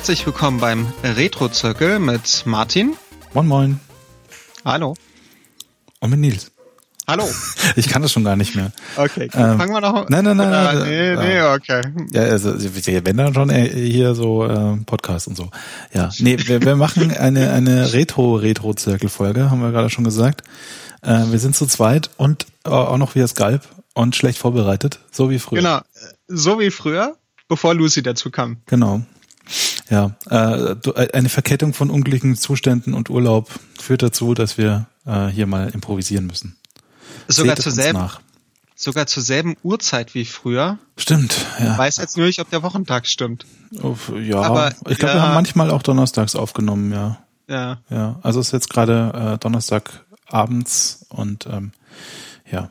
Herzlich willkommen beim Retro-Zirkel mit Martin. Moin Moin. Hallo. Und mit Nils. Hallo. Ich kann das schon gar nicht mehr. Okay, ähm, fangen wir noch Nein, nein, nein. Nein nee, nee, äh, okay. Ja, also wenn dann schon äh, hier so äh, Podcast und so. Ja, nee, wir, wir machen eine eine Retro Retro Zirkel Folge, haben wir gerade schon gesagt. Äh, wir sind zu zweit und äh, auch noch via Skype und schlecht vorbereitet, so wie früher. Genau, so wie früher, bevor Lucy dazu kam. Genau. Ja, äh, eine Verkettung von unglücklichen Zuständen und Urlaub führt dazu, dass wir äh, hier mal improvisieren müssen. Sogar Seht zur selben, nach. sogar zur selben Uhrzeit wie früher. Stimmt, ja. Weiß jetzt nur nicht, ob der Wochentag stimmt. Uff, Ja, Aber, ich glaube, ja. wir haben manchmal auch donnerstags aufgenommen, ja. Ja. Ja, also es ist jetzt gerade äh, Donnerstag abends und ähm, ja,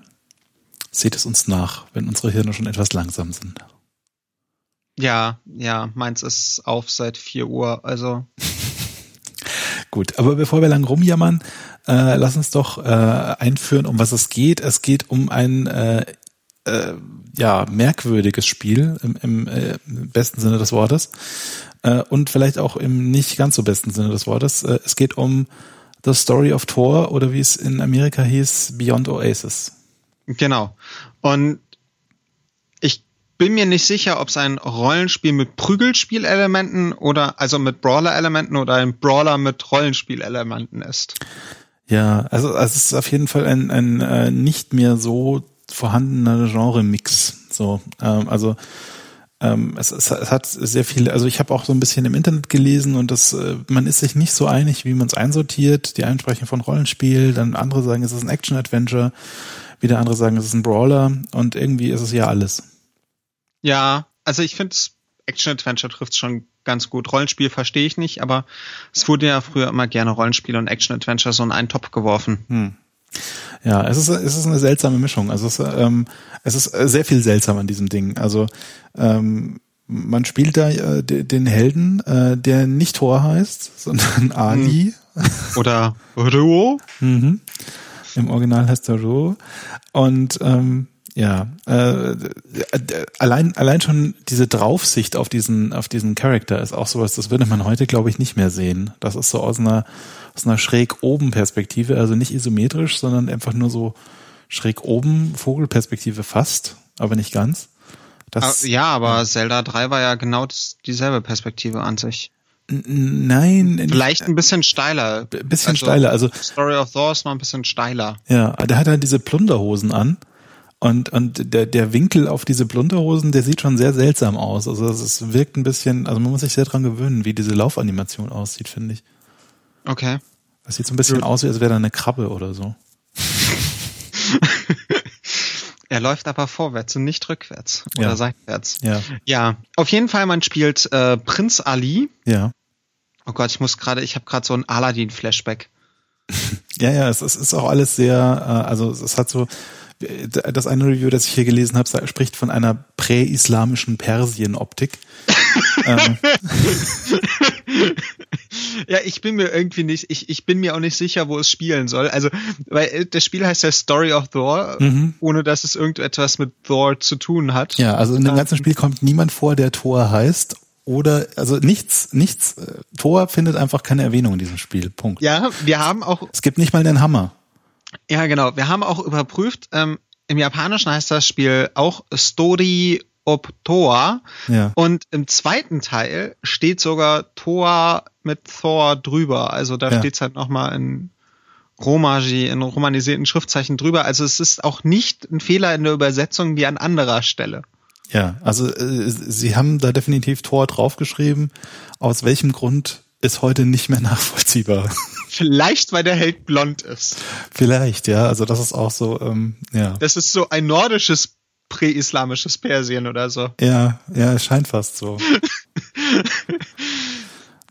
seht es uns nach, wenn unsere Hirne schon etwas langsam sind. Ja, ja, meins ist auf seit 4 Uhr, also. Gut, aber bevor wir lang rumjammern, äh, lass uns doch äh, einführen, um was es geht. Es geht um ein äh, äh, ja merkwürdiges Spiel im, im, äh, besten Sinne des Wortes äh, und vielleicht auch im nicht ganz so besten Sinne des Wortes. Äh, es geht um The Story of Thor oder wie es in Amerika hieß, Beyond Oasis. Genau. Und bin mir nicht sicher, ob es ein Rollenspiel mit Prügelspielelementen oder also mit Brawler-Elementen oder ein Brawler mit Rollenspielelementen ist. Ja, also, also es ist auf jeden Fall ein, ein äh, nicht mehr so vorhandener Genre-Mix. So, ähm, also ähm, es, es, es hat sehr viele, also ich habe auch so ein bisschen im Internet gelesen und das, äh, man ist sich nicht so einig, wie man es einsortiert. Die einen sprechen von Rollenspiel, dann andere sagen, es ist ein Action-Adventure, wieder andere sagen, es ist ein Brawler und irgendwie ist es ja alles. Ja, also ich finde Action-Adventure trifft schon ganz gut. Rollenspiel verstehe ich nicht, aber es wurde ja früher immer gerne Rollenspiel und Action-Adventure so in einen Topf geworfen. Hm. Ja, es ist, es ist eine seltsame Mischung. Also es, ähm, es ist sehr viel seltsam an diesem Ding. Also ähm, man spielt da äh, de- den Helden, äh, der nicht Thor heißt, sondern Ali. Oder Ruo? Mhm. Im Original heißt er Ro. Und ähm, ja, äh, allein allein schon diese Draufsicht auf diesen auf diesen Charakter ist auch sowas, das würde man heute glaube ich nicht mehr sehen. Das ist so aus einer aus einer schräg oben Perspektive, also nicht isometrisch, sondern einfach nur so schräg oben Vogelperspektive fast, aber nicht ganz. Das Ah, ja, aber Zelda 3 war ja genau dieselbe Perspektive an sich. nein, Vielleicht ein bisschen steiler. ein bisschen Also, steiler, also Story of Thor ist mal ein bisschen steiler. Ja, der hat halt diese Plunderhosen an. Und, und der, der Winkel auf diese Plunderhosen, der sieht schon sehr seltsam aus. Also es wirkt ein bisschen, also man muss sich sehr dran gewöhnen, wie diese Laufanimation aussieht, finde ich. Okay. Das sieht so ein bisschen aus, wie als wäre da eine Krabbe oder so. Er läuft aber vorwärts und nicht rückwärts Ja. oder seitwärts. Ja, Ja, auf jeden Fall, man spielt äh, Prinz Ali. ja. Oh Gott, ich muss gerade, ich habe gerade so ein Aladdin-Flashback. Ja, ja, es, es ist auch alles sehr, äh, also es hat so, das eine Review, das ich hier gelesen habe, spricht von einer präislamischen Persien-Optik. ähm, Ja, ich bin mir irgendwie nicht, ich, ich bin mir auch nicht sicher, wo es spielen soll. Also, weil äh, das Spiel heißt ja Story of Thor, Mhm. ohne dass es irgendetwas mit Thor zu tun hat. Ja, also in dem ganzen Spiel kommt niemand vor, der Thor heißt. Oder, also nichts, nichts. äh, Thor findet einfach keine Erwähnung in diesem Spiel. Punkt. Ja, wir haben auch, Es gibt nicht mal einen Hammer. ja genau, wir haben auch überprüft, ähm, im Japanischen heißt das Spiel auch Story of Thor. Ja. Und im zweiten Teil steht sogar Thor mit Thor drüber. Also da Ja. steht's halt nochmal in Romaji, in romanisierten Schriftzeichen drüber. Also es ist auch nicht ein Fehler in der Übersetzung wie an anderer Stelle. Ja, also äh, sie haben da definitiv Thor draufgeschrieben. Aus welchem Grund ist heute nicht mehr nachvollziehbar. Vielleicht, weil der Held blond ist. Vielleicht, ja. Also das ist auch so, ähm, ja. Das ist so ein nordisches präislamisches Persien oder so. Ja, ja, es scheint fast so.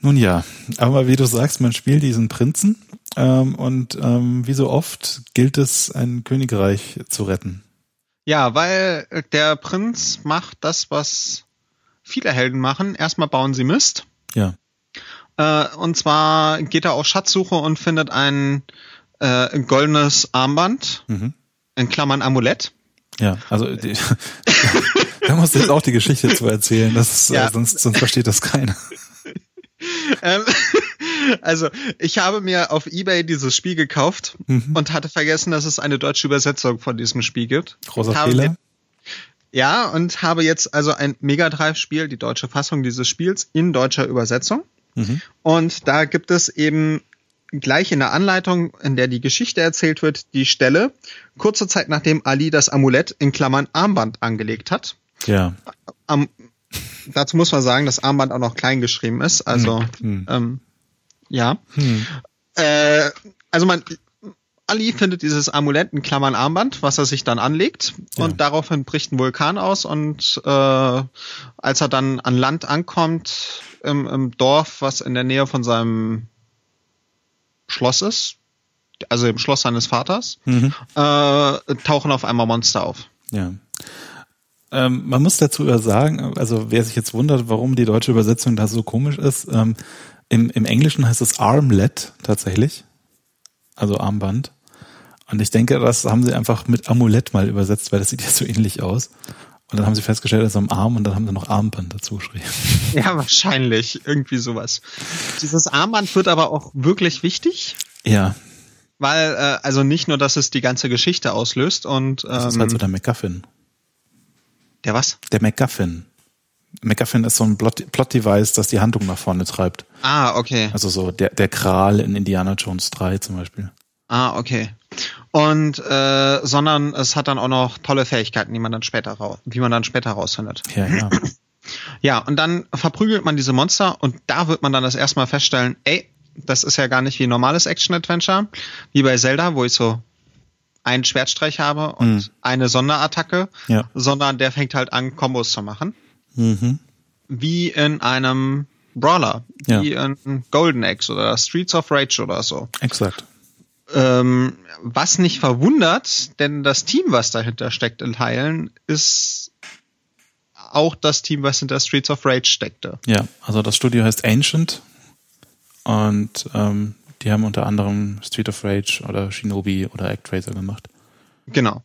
Nun ja, aber wie du sagst, man spielt diesen Prinzen ähm, und ähm, wie so oft gilt es, ein Königreich zu retten. Ja, weil der Prinz macht das, was viele Helden machen. Erstmal bauen sie Mist. Ja. Äh, und zwar geht er auf Schatzsuche und findet ein äh, goldenes Armband, Mhm. in Klammern Amulett. Ja, also die, Da musst du jetzt auch die Geschichte zu erzählen, das ist, Ja. äh, sonst, sonst versteht das keiner. Ähm, also, ich habe mir auf Ebay dieses Spiel gekauft Mhm. und hatte vergessen, dass es eine deutsche Übersetzung von diesem Spiel gibt. Großer Fehler. Ja, und habe jetzt also ein Mega Drive-Spiel, die deutsche Fassung dieses Spiels in deutscher Übersetzung. Mhm. Und da gibt es eben gleich in der Anleitung, in der die Geschichte erzählt wird, die Stelle, kurze Zeit nachdem Ali das Amulett in Klammern Armband angelegt hat. Ja. Am, dazu muss man sagen, dass Armband auch noch klein geschrieben ist. Also, Hm. ähm, ja. Hm. Äh, also man, Ali findet dieses Amulett in Klammern Armband, was er sich dann anlegt Ja. und daraufhin bricht ein Vulkan aus und äh, als er dann an Land ankommt im, im Dorf, was in der Nähe von seinem Schloss ist, also im Schloss seines Vaters, Mhm. äh, tauchen auf einmal Monster auf. Ja. Ähm, man muss dazu sagen, also wer sich jetzt wundert, warum die deutsche Übersetzung da so komisch ist, ähm, im, im Englischen heißt es Armlet tatsächlich, also Armband. Und ich denke, das haben sie einfach mit Amulett mal übersetzt, weil das sieht ja so ähnlich aus. Und dann haben sie festgestellt, das ist am Arm und dann haben sie noch Armband dazu geschrieben. Ja, wahrscheinlich. Irgendwie sowas. Dieses Armband wird aber auch wirklich wichtig, Ja, weil, äh, also nicht nur, dass es die ganze Geschichte auslöst und das ist ähm, halt so der MacGuffin. der was? Der MacGuffin. MacGuffin ist so ein Plot- Plot-Device, das die Handlung nach vorne treibt. Ah, okay. Also so der, der Kral in Indiana Jones 3 zum Beispiel. Ah, okay. Und äh, sondern es hat dann auch noch tolle Fähigkeiten, die man dann später raus, wie man dann später rausfindet. Ja, ja. Ja, und dann verprügelt man diese Monster und da wird man dann das erstmal feststellen, ey, das ist ja gar nicht wie ein normales Action-Adventure, wie bei Zelda, wo ich so einen Schwertstreich habe und Mhm. eine Sonderattacke, Ja. sondern der fängt halt an, Kombos zu machen. Mhm. Wie in einem Brawler, Ja. wie in Golden Axe oder Streets of Rage oder so. Exakt. Ähm, was nicht verwundert, denn das Team, was dahinter steckt in Teilen, ist auch das Team, was hinter Streets of Rage steckte. Ja, also das Studio heißt Ancient und ähm, die haben unter anderem Street of Rage oder Shinobi oder Actraiser gemacht. Genau.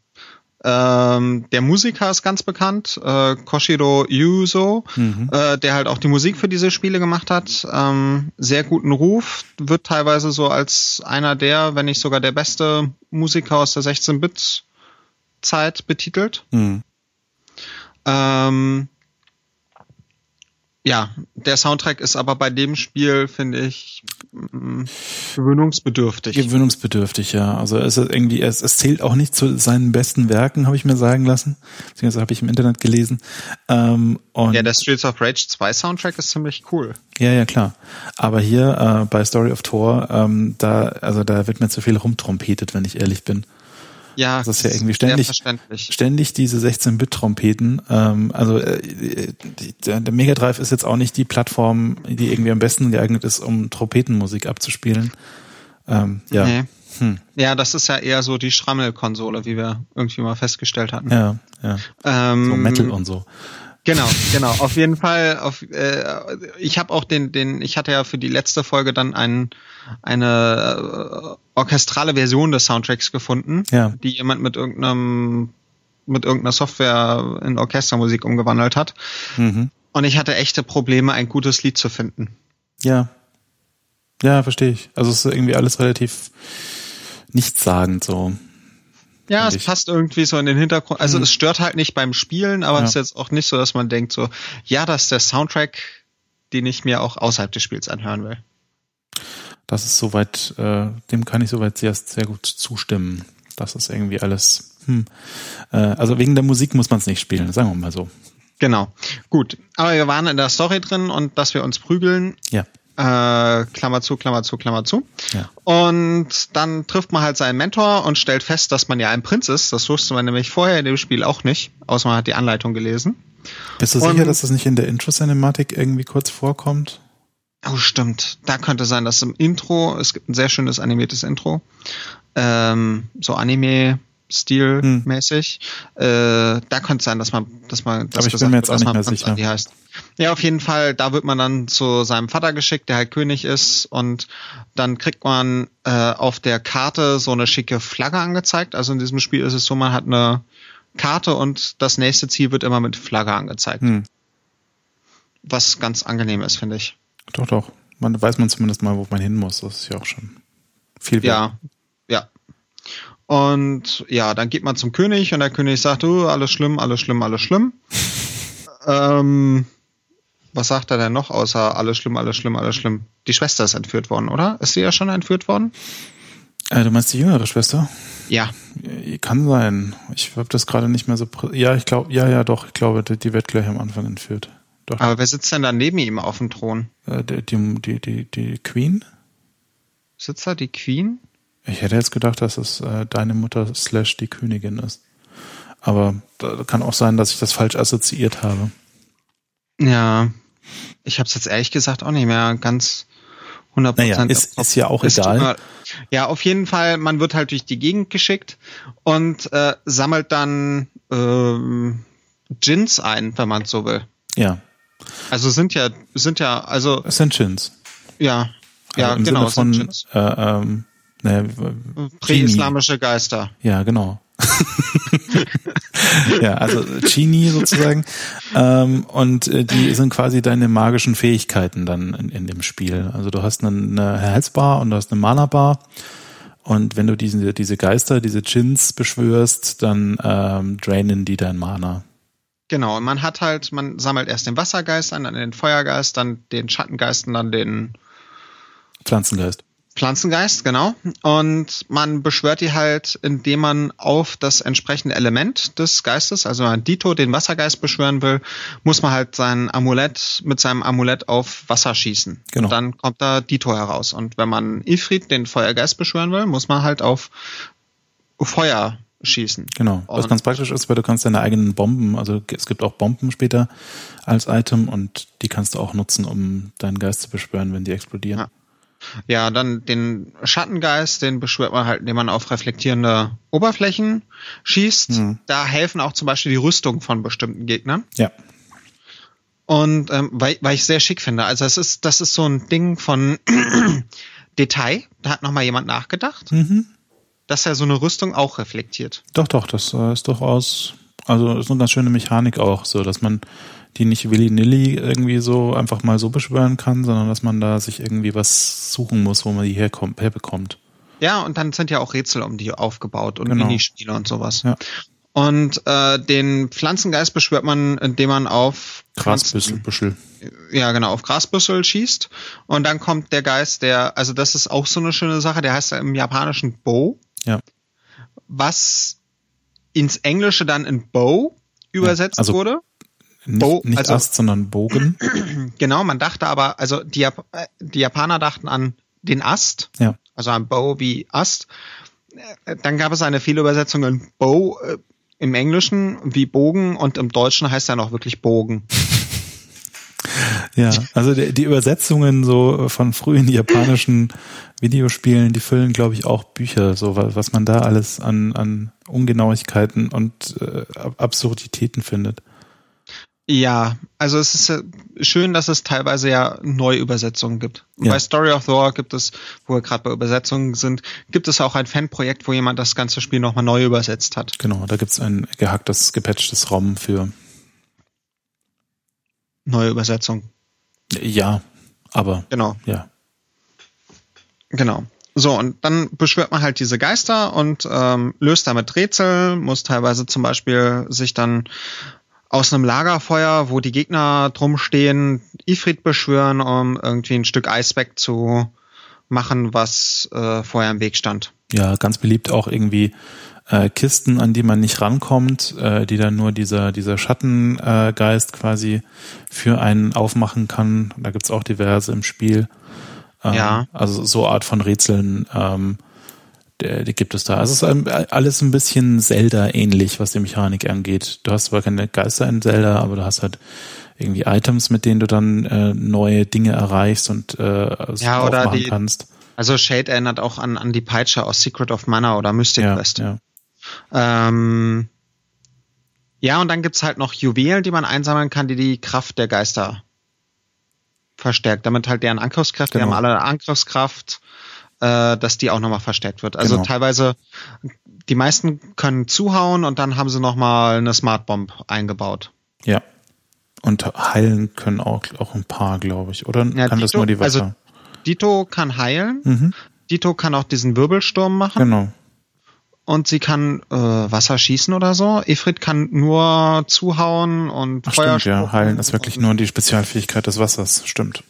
Ähm, der Musiker ist ganz bekannt, äh, Koshiro Yuzo, Mhm. äh, der halt auch die Musik für diese Spiele gemacht hat. Ähm, sehr guten Ruf, wird teilweise so als einer der, wenn nicht sogar der beste Musiker aus der 16-Bit-Zeit betitelt. Mhm. Ähm, ja, der Soundtrack ist aber bei dem Spiel, finde ich, gewöhnungsbedürftig. Gewöhnungsbedürftig, ja. Also es ist irgendwie, es, es zählt auch nicht zu seinen besten Werken, habe ich mir sagen lassen. Beziehungsweise habe ich im Internet gelesen. Ähm, und ja, der Streets of Rage 2 Soundtrack ist ziemlich cool. Ja, ja, klar. Aber hier äh, bei Story of Thor, ähm, da, also da wird mir zu viel rumtrompetet, wenn ich ehrlich bin. Ja, Das ist ja irgendwie ständig, ständig diese 16-Bit-Trompeten. Ähm, also äh, die, der, der Mega Drive ist jetzt auch nicht die Plattform, die irgendwie am besten geeignet ist, um Trompetenmusik abzuspielen. Ähm, ja, Nee. hm. Ja, das ist ja eher so die Schrammelkonsole, wie wir irgendwie mal festgestellt hatten. ja, ja. Ähm, So Metal und so. Genau, genau. Auf jeden Fall. Auf, äh, ich habe auch den, den, ich hatte ja für die letzte Folge dann ein, eine äh, orchestrale Version des Soundtracks gefunden, Ja. die jemand mit irgendeinem, mit irgendeiner Software in Orchestermusik umgewandelt hat. Mhm. Und ich hatte echte Probleme, ein gutes Lied zu finden. Ja. Ja, verstehe ich. Also es ist irgendwie alles relativ nichtssagend so. Ja, es passt irgendwie so in den Hintergrund. Also es stört halt nicht beim Spielen, aber Ja. es ist jetzt auch nicht so, dass man denkt so, ja, das ist der Soundtrack, den ich mir auch außerhalb des Spiels anhören will. Das ist soweit, äh, dem kann ich soweit sehr, sehr gut zustimmen. Das ist irgendwie alles. Hm. Äh, also wegen der Musik muss man es nicht spielen, sagen wir mal so. Genau. Gut. Aber wir waren in der Story drin und dass wir uns prügeln, Ja. Äh, Klammer zu, Klammer zu, Klammer zu. Ja. Und dann trifft man halt seinen Mentor und stellt fest, dass man ja ein Prinz ist. Das wusste man nämlich vorher in dem Spiel auch nicht, außer man hat die Anleitung gelesen. Bist du Und- sicher, dass das nicht in der Intro-Cinematik irgendwie kurz vorkommt? Oh, stimmt. Da könnte sein, dass im Intro, es gibt ein sehr schönes animiertes Intro, ähm, so Anime-Stil-mäßig. Äh, da könnte es sein, dass man, dass man, Aber ich bin mir jetzt wird, auch nicht man mehr sicher. Heißt. Ja, auf jeden Fall, da wird man dann zu seinem Vater geschickt, der halt König ist, und dann kriegt man äh, auf der Karte so eine schicke Flagge angezeigt. Also in diesem Spiel ist es so, man hat eine Karte und das nächste Ziel wird immer mit Flagge angezeigt. Hm. Was ganz angenehm ist, finde ich. Doch, doch. Man weiß man zumindest mal, wo man hin muss. Das ist ja auch schon viel wert. Ja. Und ja, dann geht man zum König und der König sagt, oh, alles schlimm, alles schlimm, alles schlimm. ähm, was sagt er denn noch außer alles schlimm, alles schlimm, alles schlimm? Die Schwester ist entführt worden, oder? Ist sie ja schon entführt worden? Äh, du meinst die jüngere Schwester? Ja. Kann sein. Ich habe das gerade nicht mehr so. Ja, ich glaube, ja, ja, doch. Ich glaube, die, die wird gleich am Anfang entführt. Doch. Aber wer sitzt denn da neben ihm auf dem Thron? Äh, die, die, die, die Queen? Sitzt da die Queen? Ich hätte jetzt gedacht, dass es äh, deine Mutter slash die Königin ist. Aber da kann auch sein, dass ich das falsch assoziiert habe. Ja, ich habe es jetzt ehrlich gesagt auch nicht mehr ganz 100% naja, ist, ist ja auch egal. Ja, auf jeden Fall, man wird halt durch die Gegend geschickt und äh, sammelt dann ähm, Gins ein, wenn man so will. Ja. Also sind ja, sind ja, also. Es sind Gins. Ja. Also ja, genau. Sinne von, äh, ähm, ne, Präislamische Geister. Ja, genau. ja, also Genie sozusagen. Ähm, und äh, die sind quasi deine magischen Fähigkeiten dann in, in dem Spiel. Also du hast eine, eine Herzbar und du hast eine Mana-Bar. Und wenn du diese, diese Geister, diese Chins beschwörst, dann ähm, drainen die dein Mana. Genau, und man hat halt, man sammelt erst den Wassergeist ein, dann den Feuergeist, dann den Schattengeist und dann den Pflanzengeist. Pflanzengeist, genau. Und man beschwört die halt, indem man auf das entsprechende Element des Geistes, also wenn man Dito, den Wassergeist, beschwören will, muss man halt sein Amulett mit seinem Amulett auf Wasser schießen. Genau. Und dann kommt da Dito heraus. Und wenn man Ifrit, den Feuergeist, beschwören will, muss man halt auf Feuer schießen. Genau. Was und ganz praktisch ist, weil du kannst deine eigenen Bomben, also es gibt auch Bomben später als Item und die kannst du auch nutzen, um deinen Geist zu beschwören, wenn die explodieren. Ja. Ja, dann den Schattengeist, den beschwört man halt, indem man auf reflektierende Oberflächen schießt. Mhm. Da helfen auch zum Beispiel die Rüstung von bestimmten Gegnern. Ja. Und ähm, weil, weil ich sehr schick finde. Also es ist, das ist so ein Ding von Detail. Da hat nochmal jemand nachgedacht, mhm. dass er so eine Rüstung auch reflektiert. Doch, doch, das äh, ist durchaus, also ist eine ganz schöne Mechanik auch, so dass man die nicht willy-nilly irgendwie so einfach mal so beschwören kann, sondern dass man da sich irgendwie was suchen muss, wo man die herkommt, herbekommt. Ja, und dann sind ja auch Rätsel um die aufgebaut und genau. Minispiele und sowas. Ja. Und äh, den Pflanzengeist beschwört man, indem man auf Grasbüschel. Ja, genau, auf Grasbüschel schießt. Und dann kommt der Geist, der, also das ist auch so eine schöne Sache, der heißt ja im Japanischen Bow. Ja. Was ins Englische dann in Bow übersetzt ja, also wurde. Nicht, Bo nicht also, Ast, sondern Bogen. Genau, man dachte aber, also die, Jap die Japaner dachten an den Ast, ja. also an Bow wie Ast. Dann gab es eine Fehlübersetzung in Bow äh, im Englischen wie Bogen und im Deutschen heißt er noch wirklich Bogen. Ja, also die, die Übersetzungen so von frühen japanischen Videospielen, die füllen, glaube ich, auch Bücher, so was man da alles an, an Ungenauigkeiten und äh, Absurditäten findet. Ja, also es ist schön, dass es teilweise ja Neuübersetzungen gibt. Ja. Bei Story of the War gibt es, wo wir gerade bei Übersetzungen sind, gibt es auch ein Fanprojekt, wo jemand das ganze Spiel nochmal neu übersetzt hat. Genau, da gibt es ein gehacktes, gepatchtes ROM für neue Übersetzung. Ja, aber genau. Ja. Genau. So, und dann beschwört man halt diese Geister und ähm, löst damit Rätsel, muss teilweise zum Beispiel sich dann aus einem Lagerfeuer, wo die Gegner drum stehen, Ifrit beschwören, um irgendwie ein Stück Eisbeck zu machen, was äh, vorher im Weg stand. Ja, ganz beliebt auch irgendwie äh, Kisten, an die man nicht rankommt, äh, die dann nur dieser, dieser Schattengeist quasi für einen aufmachen kann. Da gibt's auch diverse im Spiel. Ähm, ja. Also so Art von Rätseln. Ähm, die gibt es da. Also es ist alles ein bisschen Zelda-ähnlich, was die Mechanik angeht. Du hast zwar keine Geister in Zelda, aber du hast halt irgendwie Items, mit denen du dann äh, neue Dinge erreichst und äh, ja, oder die, kannst. Also Shade erinnert auch an, an die Peitsche aus Secret of Mana oder Mystic ja, Quest. Ja. Ähm, ja, und dann gibt's halt noch Juwelen, die man einsammeln kann, die die Kraft der Geister verstärkt. Damit halt deren Angriffskraft, genau. die haben alle Angriffskraft äh, dass die auch nochmal verstärkt wird. Also genau. teilweise die meisten können zuhauen und dann haben sie nochmal eine Smart Bomb eingebaut. Ja. Und heilen können auch, auch ein paar, glaube ich. Oder ja, kann Dito, das nur die Wasser? Also Dito kann heilen. Mhm. Dito kann auch diesen Wirbelsturm machen. Genau. Und sie kann äh, Wasser schießen oder so. Ifrit kann nur zuhauen und Ach, Feuer stimmt, ja. Heilen ist wirklich nur die Spezialfähigkeit des Wassers. Stimmt.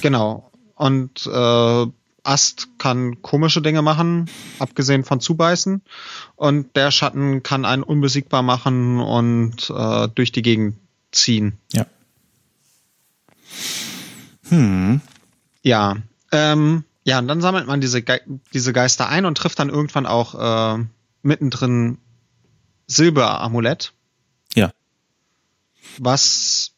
Genau. Und äh, Ast kann komische Dinge machen, abgesehen von zubeißen. Und der Schatten kann einen unbesiegbar machen und äh, durch die Gegend ziehen. Ja. Hm. Ja. Ähm, ja, und dann sammelt man diese, Ge diese Geister ein und trifft dann irgendwann auch äh, mittendrin Silberamulett. Ja. Was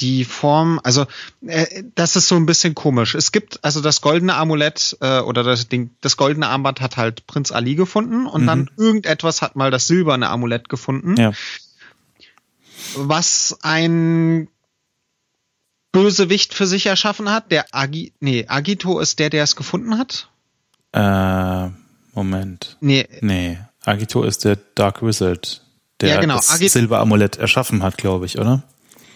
die Form, also äh, das ist so ein bisschen komisch. Es gibt also das goldene Amulett äh, oder das Ding, das goldene Armband hat halt Prinz Ali gefunden und mhm. dann irgendetwas hat mal das silberne Amulett gefunden. Ja. Was ein Bösewicht für sich erschaffen hat. Der Agi, nee, Agito ist der, der es gefunden hat. Äh, Moment. Nee. Nee. Agito ist der Dark Wizard, der ja, genau. das Silberamulett erschaffen hat, glaube ich, oder?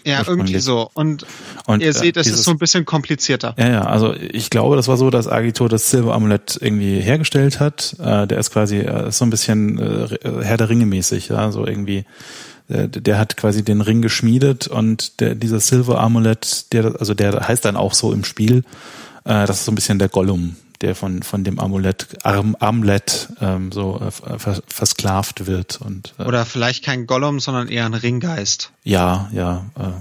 Ja, irgendwie so. Und, und ihr äh, seht, es ist so ein bisschen komplizierter. Ja, ja, also ich glaube, das war so, dass Agito das Silberamulett irgendwie hergestellt hat. Äh, der ist quasi äh, so ein bisschen äh, Herr der Ringe mäßig, ja, so irgendwie äh, der hat quasi den Ring geschmiedet und der, dieser Silver Amulett, der, also der heißt dann auch so im Spiel, äh, das ist so ein bisschen der Gollum, der von, von dem Amulett, Arm, Amulett ähm, so äh, vers versklavt wird. Und, äh, Oder vielleicht kein Gollum, sondern eher ein Ringgeist. Ja, ja, äh,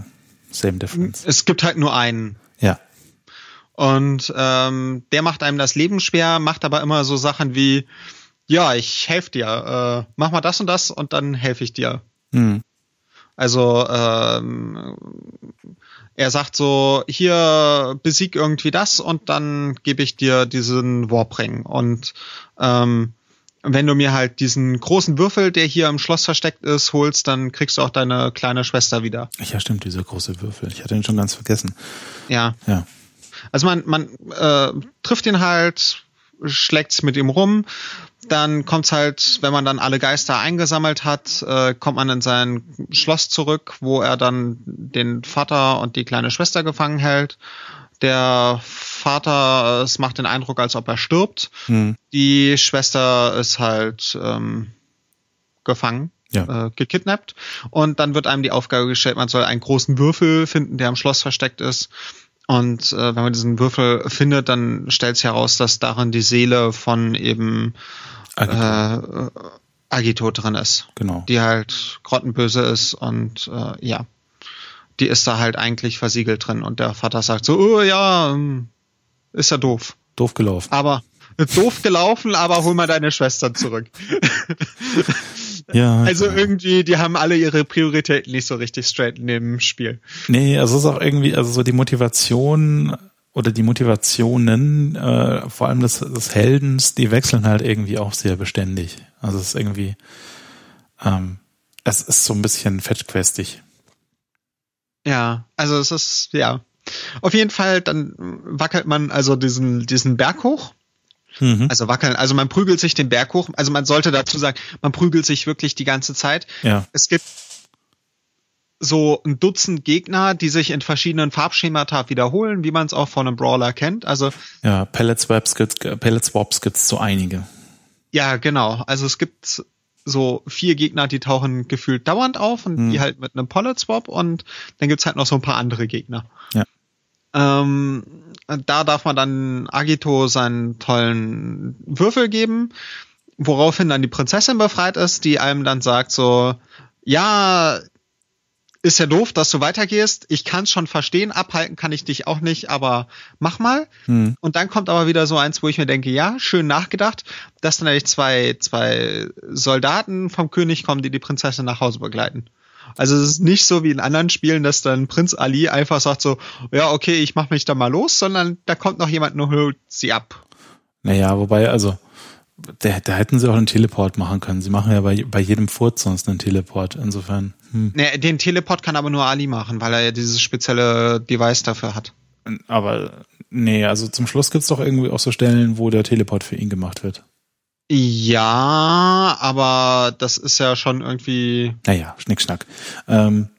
same difference. Es gibt halt nur einen. Ja. Und ähm, der macht einem das Leben schwer, macht aber immer so Sachen wie, ja, ich helfe dir, äh, mach mal das und das und dann helfe ich dir. Mhm. Also ähm, er sagt so, hier besieg irgendwie das und dann gebe ich dir diesen Warpring. Und ähm, wenn du mir halt diesen großen Würfel, der hier im Schloss versteckt ist, holst, dann kriegst du auch deine kleine Schwester wieder. Ja, stimmt, dieser große Würfel. Ich hatte ihn schon ganz vergessen. Ja. Ja. Also man, man äh, trifft ihn halt, schlägt mit ihm rum. Dann kommt's halt, wenn man dann alle Geister eingesammelt hat, äh, kommt man in sein Schloss zurück, wo er dann den Vater und die kleine Schwester gefangen hält. Der Vater, es macht den Eindruck, als ob er stirbt. Mhm. Die Schwester ist halt ähm, gefangen. Ja. Äh, gekidnappt und dann wird einem die Aufgabe gestellt, man soll einen großen Würfel finden, der am Schloss versteckt ist und äh, wenn man diesen Würfel findet, dann stellt sich heraus, dass darin die Seele von eben Agito, äh, Agito drin ist. Genau. Die halt grottenböse ist und äh, ja, die ist da halt eigentlich versiegelt drin. Und der Vater sagt so, oh ja, ähm, ist ja doof. Doof gelaufen. Aber doof gelaufen, aber hol mal deine Schwester zurück. Ja. Also irgendwie, die haben alle ihre Prioritäten nicht so richtig straight in dem Spiel. Nee, also es ist auch irgendwie, also so die Motivation oder die Motivationen, äh, vor allem des, des Heldens, die wechseln halt irgendwie auch sehr beständig. Also es ist irgendwie, ähm, es ist so ein bisschen fetchquestig. Ja, also es ist, ja. Auf jeden Fall, dann wackelt man also diesen, diesen Berg hoch Mhm. Also wackeln. Also man prügelt sich den Berg hoch. Also man sollte dazu sagen, man prügelt sich wirklich die ganze Zeit. Ja. Es gibt so ein Dutzend Gegner, die sich in verschiedenen Farbschemata wiederholen, wie man es auch von einem Brawler kennt. Also ja, Pellet Swaps gibt's, Pellet Swaps gibt's so einige. Ja, genau. Also es gibt so vier Gegner, die tauchen gefühlt dauernd auf und mhm. die halt mit einem Pellet Swap und dann gibt's halt noch so ein paar andere Gegner. Ja. Ähm, da darf man dann Agito seinen tollen Würfel geben, woraufhin dann die Prinzessin befreit ist, die einem dann sagt so, ja, ist ja doof, dass du weitergehst. Ich kann es schon verstehen, abhalten kann ich dich auch nicht, aber mach mal. Hm. Und dann kommt aber wieder so eins, wo ich mir denke, ja, schön nachgedacht, dass dann eigentlich zwei, zwei Soldaten vom König kommen, die die Prinzessin nach Hause begleiten. Also es ist nicht so wie in anderen Spielen, dass dann Prinz Ali einfach sagt so, ja, okay, ich mach mich da mal los, sondern da kommt noch jemand und holt sie ab. Naja, wobei, also, da, da hätten sie auch einen Teleport machen können. Sie machen ja bei, bei jedem Furz sonst einen Teleport, insofern. Hm. Nee, den Teleport kann aber nur Ali machen, weil er ja dieses spezielle Device dafür hat. Aber, nee, also zum Schluss gibt's doch irgendwie auch so Stellen, wo der Teleport für ihn gemacht wird. Ja, aber das ist ja schon irgendwie. Naja, Schnickschnack. Ähm,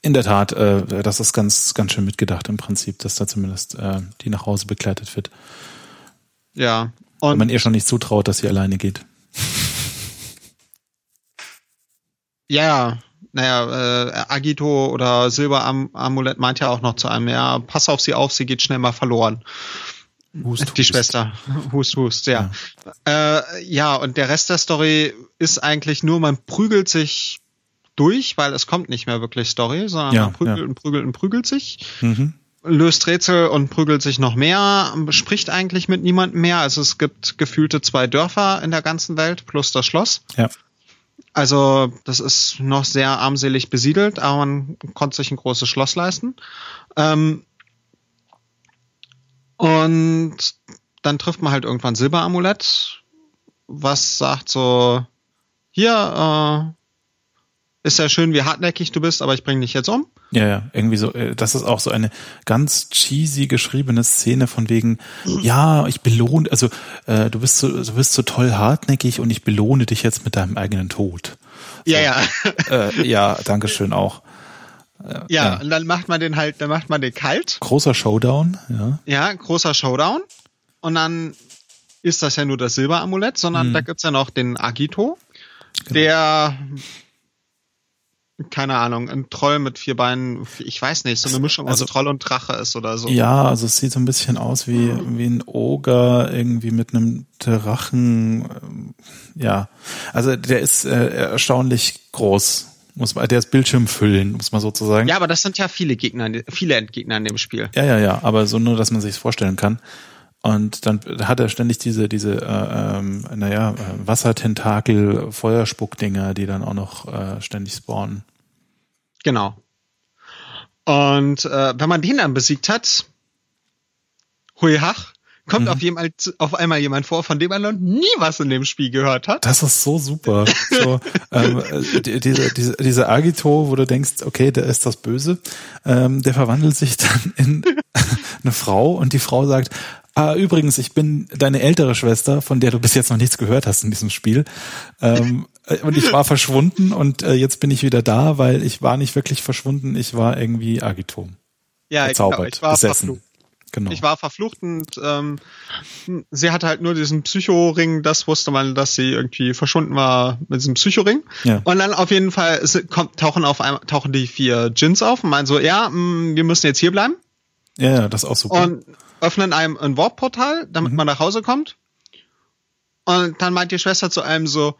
in der Tat, äh, das ist ganz, ganz schön mitgedacht im Prinzip, dass da zumindest äh, die nach Hause begleitet wird. Ja. Und Wenn man ihr schon nicht zutraut, dass sie alleine geht. Ja, naja, äh, Agito oder Silberamulett meint ja auch noch zu einem, ja, pass auf sie auf, sie geht schnell mal verloren. Hust, die hust. Schwester. Hust, hust, ja. Ja. Äh, ja, und der Rest der Story ist eigentlich nur, man prügelt sich durch, weil es kommt nicht mehr wirklich Story, sondern ja, man prügelt ja. und prügelt und prügelt sich. Mhm. Löst Rätsel und prügelt sich noch mehr, spricht eigentlich mit niemandem mehr. Also es gibt gefühlte zwei Dörfer in der ganzen Welt plus das Schloss. Ja. Also das ist noch sehr armselig besiedelt, aber man konnte sich ein großes Schloss leisten. Ähm, und dann trifft man halt irgendwann Silberamulett, was sagt so, hier, äh, ist ja schön, wie hartnäckig du bist, aber ich bringe dich jetzt um. Ja, ja, irgendwie so, äh, das ist auch so eine ganz cheesy geschriebene Szene von wegen, ja, ich belohne, also äh, du bist so, du bist so toll hartnäckig und ich belohne dich jetzt mit deinem eigenen Tod. So, ja, ja. Äh, ja, danke schön auch. Ja, ja, und dann macht man den halt, dann macht man den kalt. Großer Showdown, ja. Ja, großer Showdown. Und dann ist das ja nur das Silberamulett, sondern mhm. da gibt's ja noch den Agito, genau. der keine Ahnung, ein Troll mit vier Beinen, ich weiß nicht, so eine Mischung also, aus Troll und Drache ist oder so. Ja, also es sieht so ein bisschen aus wie, wie ein Oger irgendwie mit einem Drachen. Ja, also der ist äh, erstaunlich groß muss man, der ist Bildschirm füllen, muss man sozusagen. Ja, aber das sind ja viele Gegner, viele Endgegner in dem Spiel. Ja, ja, ja, aber so nur, dass man sich vorstellen kann. Und dann hat er ständig diese, diese, äh, ähm, naja, äh, Wassertentakel, Feuerspuckdinger, die dann auch noch äh, ständig spawnen. Genau. Und äh, wenn man den dann besiegt hat, hui hach, kommt mhm. auf, jemand, auf einmal jemand vor, von dem man noch nie was in dem Spiel gehört hat. Das ist so super. so, ähm, äh, diese, diese, diese Agito, wo du denkst, okay, der ist das Böse, ähm, der verwandelt sich dann in eine Frau und die Frau sagt, Ah, übrigens, ich bin deine ältere Schwester, von der du bis jetzt noch nichts gehört hast in diesem Spiel. Ähm, äh, und ich war verschwunden und äh, jetzt bin ich wieder da, weil ich war nicht wirklich verschwunden, ich war irgendwie Agito. Ja, genau, ich war besessen. Genau. Ich war verflucht und ähm, sie hatte halt nur diesen Psychoring, das wusste man, dass sie irgendwie verschwunden war mit diesem Psychoring. Ja. Und dann auf jeden Fall kommt, tauchen auf einmal tauchen die vier Djinns auf und meinen so, ja, mh, mm, wir müssen jetzt hier bleiben. Ja, das ist auch super. Und öffnen einem ein Warp-Portal, damit mhm. man nach Hause kommt. Und dann meint die Schwester zu einem so,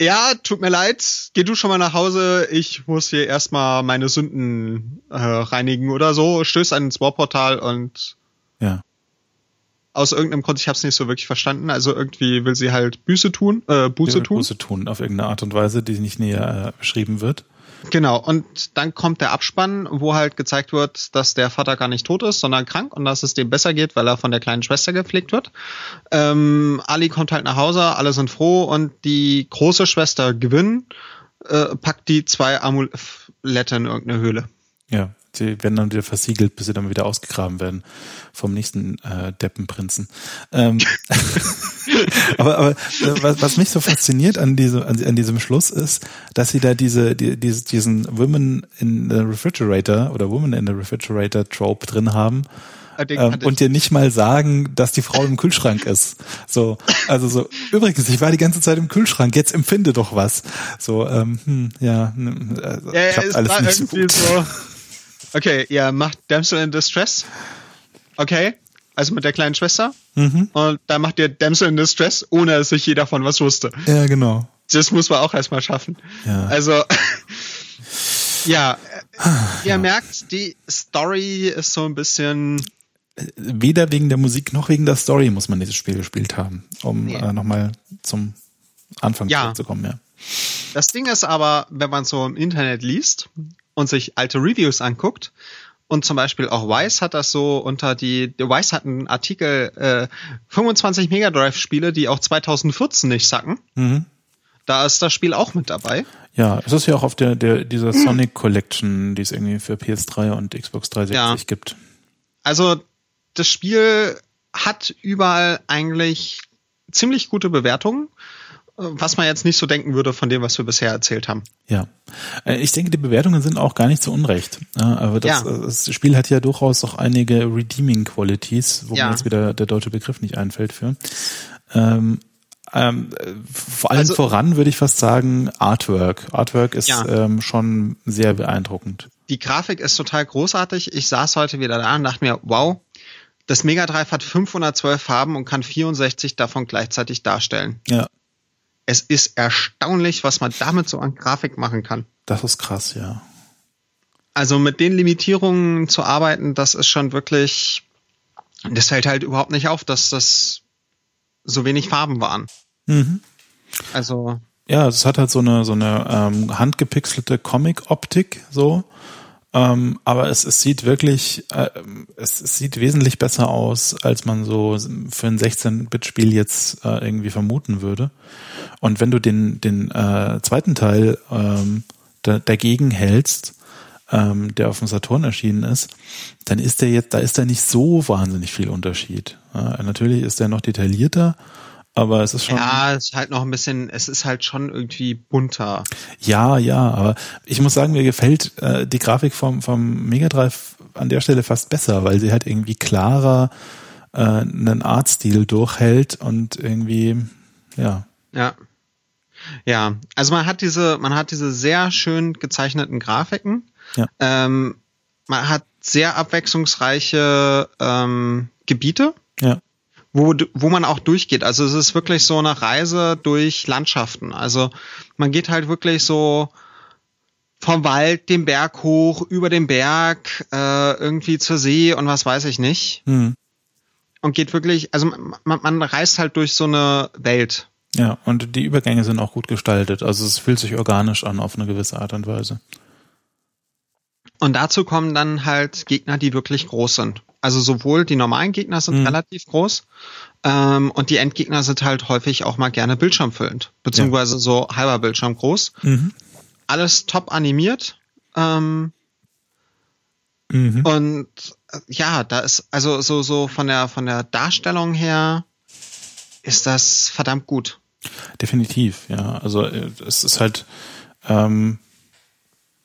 ja, tut mir leid, geh du schon mal nach Hause, ich muss hier erstmal meine Sünden äh, reinigen oder so, stößt an ins Warp-Portal und ja. Aus irgendeinem Grund, ich habe es nicht so wirklich verstanden. Also irgendwie will sie halt Büße tun, äh, Buße tun. Buße tun auf irgendeine Art und Weise, die nicht näher äh, beschrieben wird. Genau, und dann kommt der Abspann, wo halt gezeigt wird, dass der Vater gar nicht tot ist, sondern krank und dass es dem besser geht, weil er von der kleinen Schwester gepflegt wird. Ähm, Ali kommt halt nach Hause, alle sind froh und die große Schwester Gewinn äh, packt die zwei Amulette in irgendeine Höhle. Ja, die werden dann wieder versiegelt, bis sie dann wieder ausgegraben werden vom nächsten äh, Deppenprinzen. Ähm, aber aber äh, was, was mich so fasziniert an, diese, an, an diesem Schluss ist, dass sie da diese, die, diese diesen Women in the Refrigerator oder Woman in the Refrigerator Trope drin haben. Ähm, und dir nicht mal sagen, dass die Frau im Kühlschrank ist. So, also so, übrigens, ich war die ganze Zeit im Kühlschrank, jetzt empfinde doch was. So, ähm, hm, ja, äh, ja, ja, alles nicht so gut. So Okay, ihr macht Damsel in Distress. Okay, also mit der kleinen Schwester. Mhm. Und da macht ihr Damsel in Distress, ohne dass sich jeder von was wusste. Ja, genau. Das muss man auch erstmal schaffen. Ja. Also, ja, ihr ja. merkt, die Story ist so ein bisschen. Weder wegen der Musik noch wegen der Story muss man dieses Spiel gespielt haben, um nee. äh, nochmal zum Anfang ja. zu kommen, ja. Das Ding ist aber, wenn man so im Internet liest, und sich alte Reviews anguckt, und zum Beispiel auch Weiss hat das so unter die, Weiss hat einen Artikel, äh, 25 Mega Drive Spiele, die auch 2014 nicht sacken. Mhm. Da ist das Spiel auch mit dabei. Ja, es ist ja auch auf der, der dieser Sonic Collection, die es irgendwie für PS3 und Xbox 360 ja. gibt. Also, das Spiel hat überall eigentlich ziemlich gute Bewertungen, was man jetzt nicht so denken würde von dem, was wir bisher erzählt haben. Ja, äh, ich denke, die Bewertungen sind auch gar nicht so unrecht. Aber das, ja. das Spiel hat ja durchaus auch einige Redeeming Qualities, wo ja. mir jetzt wieder der deutsche Begriff nicht einfällt für. Ähm, ähm, vor allem also, voran würde ich fast sagen Artwork. Artwork ist ja. ähm, schon sehr beeindruckend. Die Grafik ist total großartig. Ich saß heute wieder da und dachte mir, wow, das Mega Drive hat 512 Farben und kann 64 davon gleichzeitig darstellen. Ja. Es ist erstaunlich, was man damit so an Grafik machen kann. Das ist krass, ja. Also mit den Limitierungen zu arbeiten, das ist schon wirklich, das fällt halt überhaupt nicht auf, dass das so wenig Farben waren. Mhm. Also. Ja, es hat halt so eine, so eine ähm, handgepixelte Comic-Optik, so. Ähm, aber es, es sieht wirklich, äh, es, es sieht wesentlich besser aus, als man so für ein 16-Bit-Spiel jetzt äh, irgendwie vermuten würde. Und wenn du den, den äh, zweiten Teil ähm, da, dagegen hältst, ähm, der auf dem Saturn erschienen ist, dann ist der jetzt, da ist da nicht so wahnsinnig viel Unterschied. Ja, natürlich ist der noch detaillierter, aber es ist schon. Ja, es ist halt noch ein bisschen, es ist halt schon irgendwie bunter. Ja, ja, aber ich muss sagen, mir gefällt äh, die Grafik vom, vom Mega Drive an der Stelle fast besser, weil sie halt irgendwie klarer äh, einen Artstil durchhält und irgendwie, ja. Ja. Ja, also man hat diese, man hat diese sehr schön gezeichneten Grafiken. Ja. Ähm, man hat sehr abwechslungsreiche ähm, Gebiete. Wo, wo man auch durchgeht. Also es ist wirklich so eine Reise durch Landschaften. Also man geht halt wirklich so vom Wald den Berg hoch, über den Berg, äh, irgendwie zur See und was weiß ich nicht. Mhm. Und geht wirklich, also man, man reist halt durch so eine Welt. Ja, und die Übergänge sind auch gut gestaltet. Also es fühlt sich organisch an auf eine gewisse Art und Weise. Und dazu kommen dann halt Gegner, die wirklich groß sind. Also sowohl die normalen Gegner sind mhm. relativ groß ähm, und die Endgegner sind halt häufig auch mal gerne bildschirmfüllend, beziehungsweise ja. so halber Bildschirm groß. Mhm. Alles top animiert. Ähm, mhm. Und äh, ja, da ist also so so von der von der Darstellung her ist das verdammt gut. Definitiv, ja. Also äh, es ist halt ähm,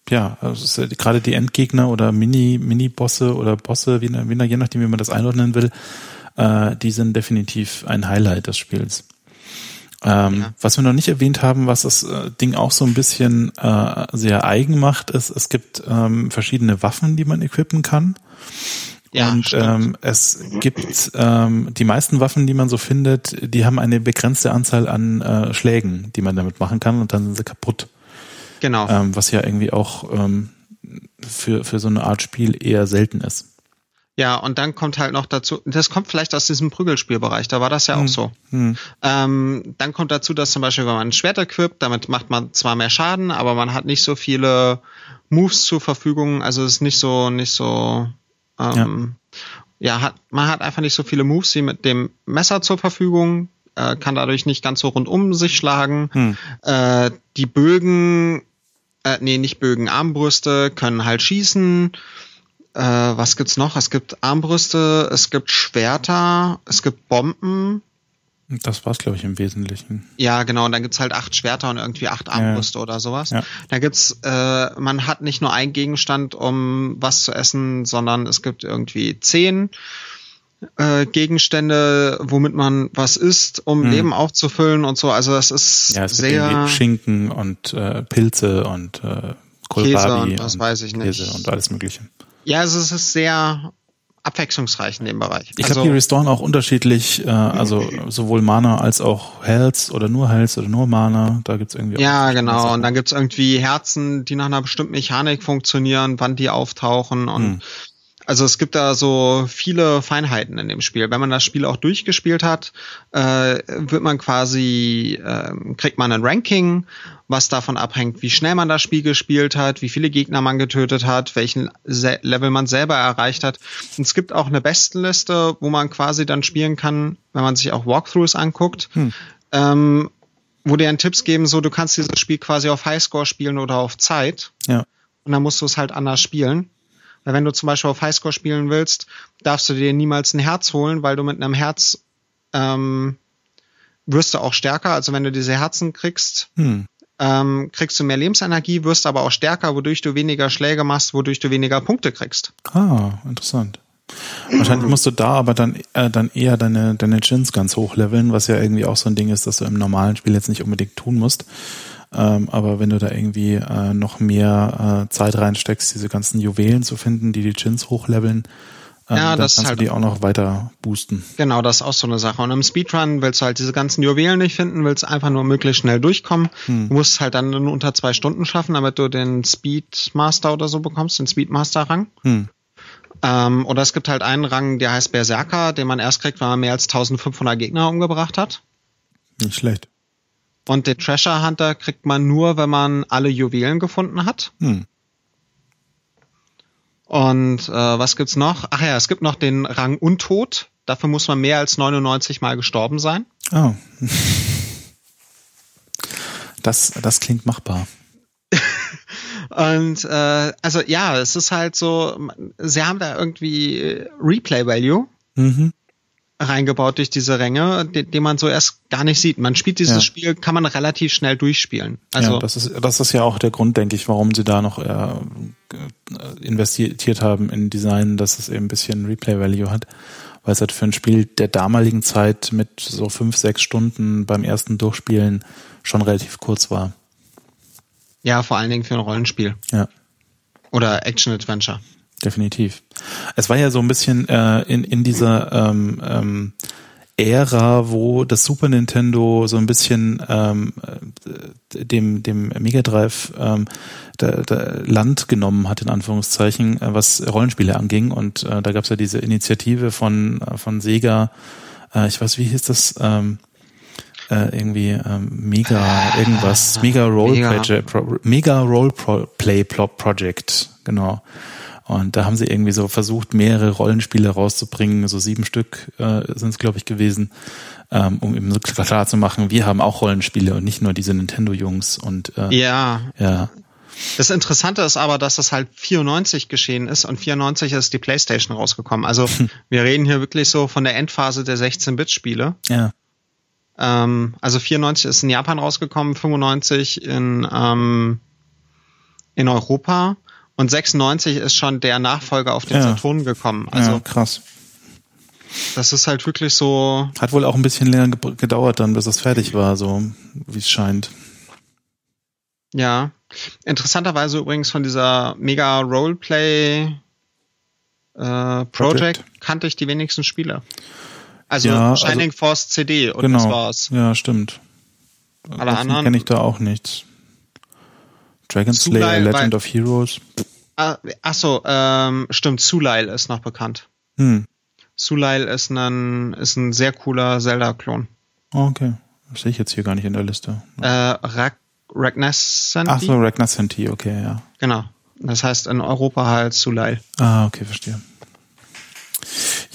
ja, also ja gerade die Endgegner oder Mini, Mini-Bosse oder Bosse, wie, wie, je nachdem, wie man das einordnen will, äh, die sind definitiv ein Highlight des Spiels. Ähm, ja. Was wir noch nicht erwähnt haben, was das äh, Ding auch so ein bisschen äh, sehr eigen macht, ist, es gibt ähm, verschiedene Waffen, die man equippen kann. Ja, und ähm, es gibt ähm, die meisten Waffen, die man so findet, die haben eine begrenzte Anzahl an äh, Schlägen, die man damit machen kann und dann sind sie kaputt. Genau. Ähm, was ja irgendwie auch ähm, für, für so eine Art Spiel eher selten ist. Ja, und dann kommt halt noch dazu, das kommt vielleicht aus diesem Prügelspielbereich, da war das ja auch hm. so. Hm. Ähm, dann kommt dazu, dass zum Beispiel, wenn man ein Schwert equipt, damit macht man zwar mehr Schaden, aber man hat nicht so viele Moves zur Verfügung, also es ist nicht so, nicht so, ähm, ja. ja, hat, man hat einfach nicht so viele Moves wie mit dem Messer zur Verfügung, äh, kann dadurch nicht ganz so rundum sich schlagen. Hm. Äh, die Bögen, äh, nee, nicht Bögen, Armbrüste können halt schießen. Äh, was gibt's noch? Es gibt Armbrüste, es gibt Schwerter, es gibt Bomben. Das war's, glaube ich, im Wesentlichen. Ja, genau. Und dann gibt's halt acht Schwerter und irgendwie acht Armbrüste ja. oder sowas. Ja. Da gibt's, äh, man hat nicht nur einen Gegenstand, um was zu essen, sondern es gibt irgendwie zehn äh, Gegenstände, womit man was isst, um hm. Leben aufzufüllen und so. Also das ist ja, es sehr gibt Schinken und äh, Pilze und äh, Kohlrabi und was weiß ich nicht. Käse und alles Mögliche. Ja, also es ist sehr abwechslungsreich in dem Bereich. Ich also, glaube, die restoren auch unterschiedlich, äh, also sowohl Mana als auch Health oder nur Health oder nur Mana. Da gibt's irgendwie Ja, genau. Und dann gibt's irgendwie Herzen, die nach einer bestimmten Mechanik funktionieren, wann die auftauchen und hm. Also es gibt da so viele Feinheiten in dem Spiel. Wenn man das Spiel auch durchgespielt hat, äh, wird man quasi, äh, kriegt man ein Ranking, was davon abhängt, wie schnell man das Spiel gespielt hat, wie viele Gegner man getötet hat, welchen Se Level man selber erreicht hat. Und es gibt auch eine Bestenliste, wo man quasi dann spielen kann, wenn man sich auch Walkthroughs anguckt. Hm. Ähm, wo dir einen Tipps geben, so du kannst dieses Spiel quasi auf Highscore spielen oder auf Zeit. Ja. Und dann musst du es halt anders spielen. Weil wenn du zum Beispiel auf Highscore spielen willst, darfst du dir niemals ein Herz holen, weil du mit einem Herz ähm, wirst du auch stärker. Also wenn du diese Herzen kriegst, hm. ähm, kriegst du mehr Lebensenergie, wirst aber auch stärker, wodurch du weniger Schläge machst, wodurch du weniger Punkte kriegst. Ah, interessant. Wahrscheinlich musst du da aber dann, äh, dann eher deine, deine Chins ganz hochleveln, was ja irgendwie auch so ein Ding ist, das du im normalen Spiel jetzt nicht unbedingt tun musst. Ähm, aber wenn du da irgendwie äh, noch mehr äh, Zeit reinsteckst, diese ganzen Juwelen zu finden, die die Chins hochleveln, ähm, ja, das kannst halt, du die auch noch weiter boosten. Genau, das ist auch so eine Sache. Und im Speedrun willst du halt diese ganzen Juwelen nicht finden, willst einfach nur möglichst schnell durchkommen. Hm. Du musst halt dann nur unter zwei Stunden schaffen, damit du den Speedmaster oder so bekommst, den Speedmaster-Rang. Hm. Ähm, oder es gibt halt einen Rang, der heißt Berserker, den man erst kriegt, wenn man mehr als 1500 Gegner umgebracht hat. Nicht schlecht. Und den Treasure Hunter kriegt man nur, wenn man alle Juwelen gefunden hat. Hm. Und äh, was gibt's noch? Ach ja, es gibt noch den Rang Untot. Dafür muss man mehr als 99 Mal gestorben sein. Oh. Das, das klingt machbar. Und äh, also ja, es ist halt so, sie haben da irgendwie Replay Value. Mhm reingebaut durch diese Ränge, die, die man so erst gar nicht sieht. Man spielt dieses ja. Spiel, kann man relativ schnell durchspielen. Also ja, das ist das ist ja auch der Grund, denke ich, warum sie da noch äh, investiert haben in Design, dass es eben ein bisschen Replay Value hat, weil es halt für ein Spiel der damaligen Zeit mit so fünf sechs Stunden beim ersten Durchspielen schon relativ kurz war. Ja, vor allen Dingen für ein Rollenspiel. Ja. Oder Action Adventure definitiv. Es war ja so ein bisschen äh, in, in dieser ähm, ähm, Ära, wo das Super Nintendo so ein bisschen ähm, äh, dem, dem Mega Drive ähm, der, der Land genommen hat, in Anführungszeichen, äh, was Rollenspiele anging. Und äh, da gab es ja diese Initiative von, äh, von Sega, äh, ich weiß, wie hieß das? Ähm, äh, irgendwie ähm, Mega irgendwas, Mega Roleplay Mega, Mega Roleplay Project, genau. Und da haben sie irgendwie so versucht, mehrere Rollenspiele rauszubringen, so sieben Stück äh, sind es, glaube ich, gewesen, ähm, um eben so klar zu machen, wir haben auch Rollenspiele und nicht nur diese Nintendo-Jungs. Und äh, ja. ja. Das Interessante ist aber, dass das halt 94 geschehen ist und 94 ist die PlayStation rausgekommen. Also wir reden hier wirklich so von der Endphase der 16-Bit-Spiele. Ja. Ähm, also 94 ist in Japan rausgekommen, 95 in, ähm, in Europa und 96 ist schon der Nachfolger auf den ja. Saturn gekommen. Also ja, krass. Das ist halt wirklich so. Hat wohl auch ein bisschen länger gedauert dann, bis es fertig war, so wie es scheint. Ja. Interessanterweise übrigens von dieser Mega Roleplay äh, Project, Project, kannte ich die wenigsten Spiele. Also ja, Shining also, Force CD und genau. das war's. Ja, stimmt. Alle anderen kenne ich da auch nichts. Dragon Slayer, Legend of Heroes. Ah, ach so, ähm, stimmt, Sulail ist noch bekannt. Hm. Sulail ist ein, ist ein sehr cooler Zelda-Klon. Oh, okay. Das sehe ich jetzt hier gar nicht in der Liste. Äh, Rag Ragnarsenti. Ach so, Ragnarsenti, okay, ja. Genau. Das heißt in Europa halt Sulail. Ah, okay, verstehe.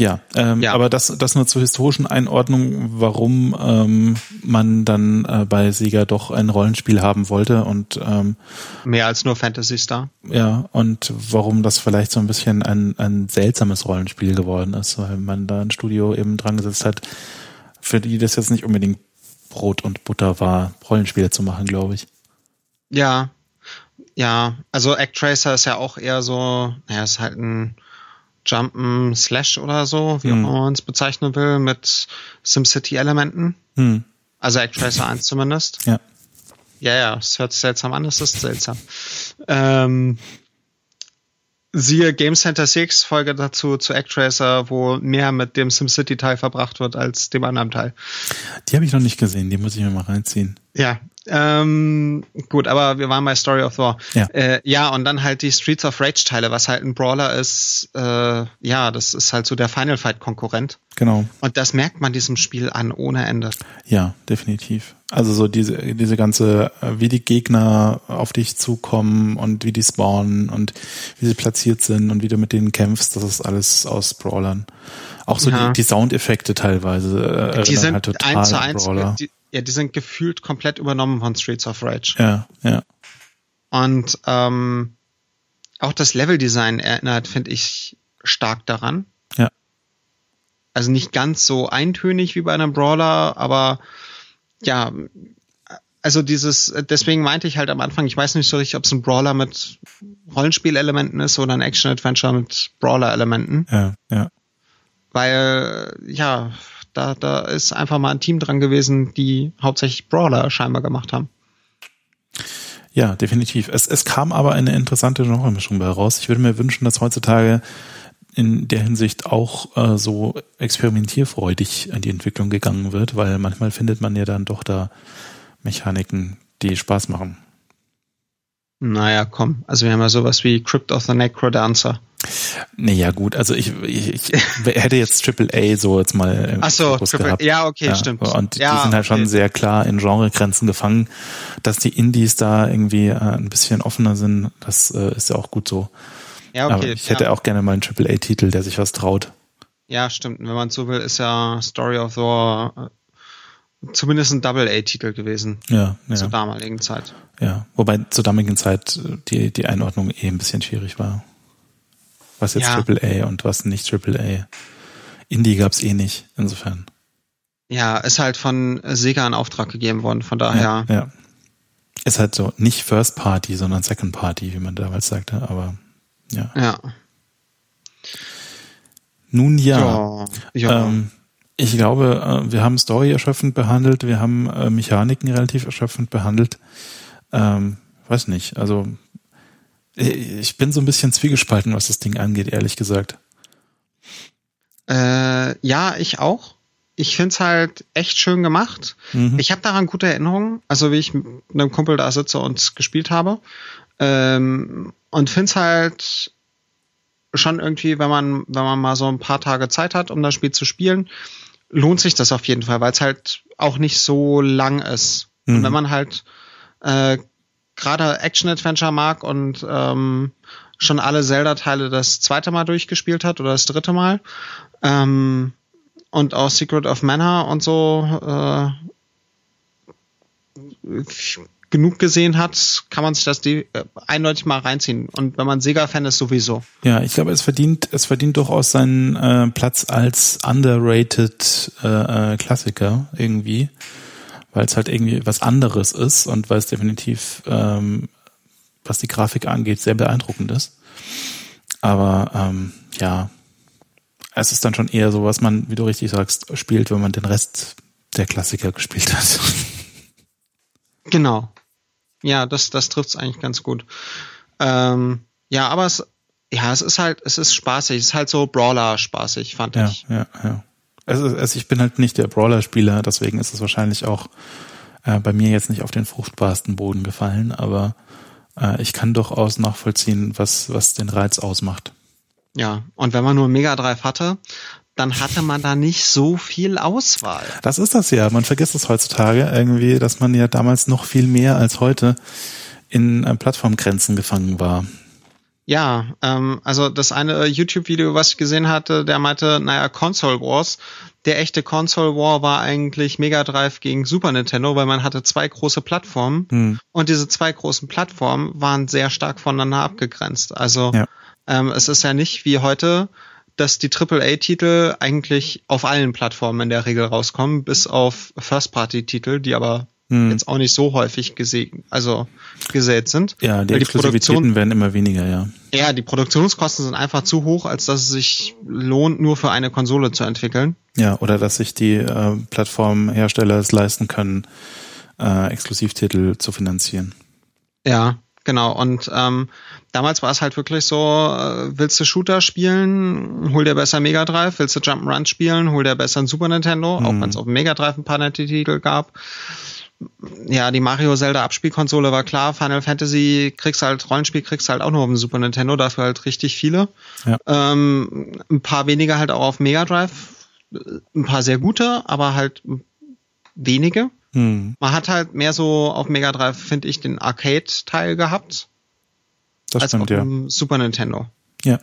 Ja, ähm, ja, aber das, das nur zur historischen Einordnung, warum ähm, man dann äh, bei Sega doch ein Rollenspiel haben wollte und ähm, mehr als nur Fantasy Star. Ja, und warum das vielleicht so ein bisschen ein, ein seltsames Rollenspiel geworden ist, weil man da ein Studio eben dran gesetzt hat, für die das jetzt nicht unbedingt Brot und Butter war, Rollenspiele zu machen, glaube ich. Ja, ja, also Actracer ist ja auch eher so, naja, ist halt ein Jumpen Slash oder so, wie hm. auch immer man es bezeichnen will, mit SimCity-Elementen. Hm. Also Actracer 1 zumindest. Ja. Ja, ja, es hört sich seltsam an, es ist seltsam. Ähm, siehe Game Center 6 Folge dazu zu Actracer, wo mehr mit dem SimCity Teil verbracht wird als dem anderen Teil. Die habe ich noch nicht gesehen, die muss ich mir mal reinziehen. Ja, ähm, gut, aber wir waren bei Story of War. Ja. Äh, ja, und dann halt die Streets of Rage Teile, was halt ein Brawler ist. Äh, ja, das ist halt so der Final Fight Konkurrent. Genau. Und das merkt man diesem Spiel an ohne Ende. Ja, definitiv. Also so diese diese ganze, äh, wie die Gegner auf dich zukommen und wie die spawnen und wie sie platziert sind und wie du mit denen kämpfst, das ist alles aus Brawlern. Auch so ja. die, die Soundeffekte teilweise. Äh, die sind halt total eins zu eins. Die, ja, die sind gefühlt komplett übernommen von Streets of Rage. Ja, ja. Und ähm, auch das Leveldesign erinnert, finde ich, stark daran. Ja. Also nicht ganz so eintönig wie bei einem Brawler, aber ja, also dieses, deswegen meinte ich halt am Anfang, ich weiß nicht so richtig, ob es ein Brawler mit Rollenspielelementen ist oder ein Action-Adventure mit Brawler-Elementen. Ja, ja. Weil, ja, da, da ist einfach mal ein Team dran gewesen, die hauptsächlich Brawler scheinbar gemacht haben. Ja, definitiv. Es, es kam aber eine interessante Genremischung bei raus. Ich würde mir wünschen, dass heutzutage in der Hinsicht auch äh, so experimentierfreudig an die Entwicklung gegangen wird, weil manchmal findet man ja dann doch da Mechaniken, die Spaß machen. Naja, komm. Also wir haben ja sowas wie Crypt of the Necrodancer. Naja, gut, also ich, ich, ich hätte jetzt Triple A so jetzt mal im Ach so, Triple, gehabt. ja, okay, ja, stimmt. Und ja, die sind halt okay. schon sehr klar in Genregrenzen gefangen. Dass die Indies da irgendwie äh, ein bisschen offener sind, das äh, ist ja auch gut so. Ja, okay. Aber ich hätte ja. auch gerne mal einen Triple A-Titel, der sich was traut. Ja, stimmt. Wenn man so will, ist ja Story of the War äh, zumindest ein Double A-Titel gewesen. Ja, ja. Zur damaligen Zeit. Ja, wobei zur damaligen Zeit die, die Einordnung eh ein bisschen schwierig war. Was jetzt ja. AAA und was nicht AAA. Indie gab's eh nicht, insofern. Ja, ist halt von Sega in Auftrag gegeben worden, von daher. Ja, ja. Ist halt so, nicht First Party, sondern Second Party, wie man damals sagte, aber ja. Ja. Nun ja. ja, ja. Ähm, ich glaube, äh, wir haben Story erschöpfend behandelt, wir haben äh, Mechaniken relativ erschöpfend behandelt. Ähm, weiß nicht, also ich bin so ein bisschen zwiegespalten, was das Ding angeht, ehrlich gesagt. Äh, ja, ich auch. Ich find's halt echt schön gemacht. Mhm. Ich habe daran gute Erinnerungen, also wie ich mit einem Kumpel da sitze und gespielt habe. Ähm, und find's halt schon irgendwie, wenn man, wenn man mal so ein paar Tage Zeit hat, um das Spiel zu spielen, lohnt sich das auf jeden Fall, weil es halt auch nicht so lang ist. Mhm. Und wenn man halt äh, gerade Action-Adventure mag und ähm, schon alle Zelda-Teile das zweite Mal durchgespielt hat oder das dritte Mal. Ähm, und auch Secret of Mana und so äh, genug gesehen hat, kann man sich das die, äh, eindeutig mal reinziehen. Und wenn man Sega-Fan ist, sowieso. Ja, ich glaube, es verdient, es verdient durchaus seinen äh, Platz als underrated äh, äh, Klassiker irgendwie weil es halt irgendwie was anderes ist und weil es definitiv, ähm, was die Grafik angeht, sehr beeindruckend ist. Aber ähm, ja, es ist dann schon eher so, was man, wie du richtig sagst, spielt, wenn man den Rest der Klassiker gespielt hat. Genau. Ja, das, das trifft es eigentlich ganz gut. Ähm, ja, aber es, ja, es ist halt, es ist spaßig. Es ist halt so Brawler spaßig, fand ja, ich. Ja, ja. Also, also ich bin halt nicht der Brawler-Spieler, deswegen ist es wahrscheinlich auch äh, bei mir jetzt nicht auf den fruchtbarsten Boden gefallen, aber äh, ich kann durchaus nachvollziehen, was, was den Reiz ausmacht. Ja, und wenn man nur Mega Drive hatte, dann hatte man da nicht so viel Auswahl. Das ist das ja. Man vergisst es heutzutage irgendwie, dass man ja damals noch viel mehr als heute in äh, Plattformgrenzen gefangen war. Ja, ähm, also das eine YouTube-Video, was ich gesehen hatte, der meinte, naja, Console Wars. Der echte Console War war eigentlich Mega Drive gegen Super Nintendo, weil man hatte zwei große Plattformen hm. und diese zwei großen Plattformen waren sehr stark voneinander abgegrenzt. Also ja. ähm, es ist ja nicht wie heute, dass die AAA-Titel eigentlich auf allen Plattformen in der Regel rauskommen, bis auf First-Party-Titel, die aber hm. jetzt auch nicht so häufig gesehen, also gesät sind. Ja, die Exklusivitäten werden immer weniger, ja. Ja, die Produktionskosten sind einfach zu hoch, als dass es sich lohnt, nur für eine Konsole zu entwickeln. Ja, oder dass sich die äh, Plattformhersteller es leisten können, äh, Exklusivtitel zu finanzieren. Ja, genau. Und ähm, damals war es halt wirklich so, äh, willst du Shooter spielen, hol dir besser Mega Drive, willst du Jump'n'Run spielen, hol dir besser ein Super Nintendo, mhm. auch wenn es auf dem Mega Drive ein paar nette Titel gab ja, die Mario Zelda Abspielkonsole war klar, Final Fantasy kriegst halt, Rollenspiel kriegst halt auch nur auf dem Super Nintendo, dafür halt richtig viele. Ja. Ähm, ein paar weniger halt auch auf Mega Drive, ein paar sehr gute, aber halt wenige. Hm. Man hat halt mehr so auf Mega Drive, finde ich, den Arcade-Teil gehabt. Das als stimmt, auf dem ja. Super Nintendo. Ja.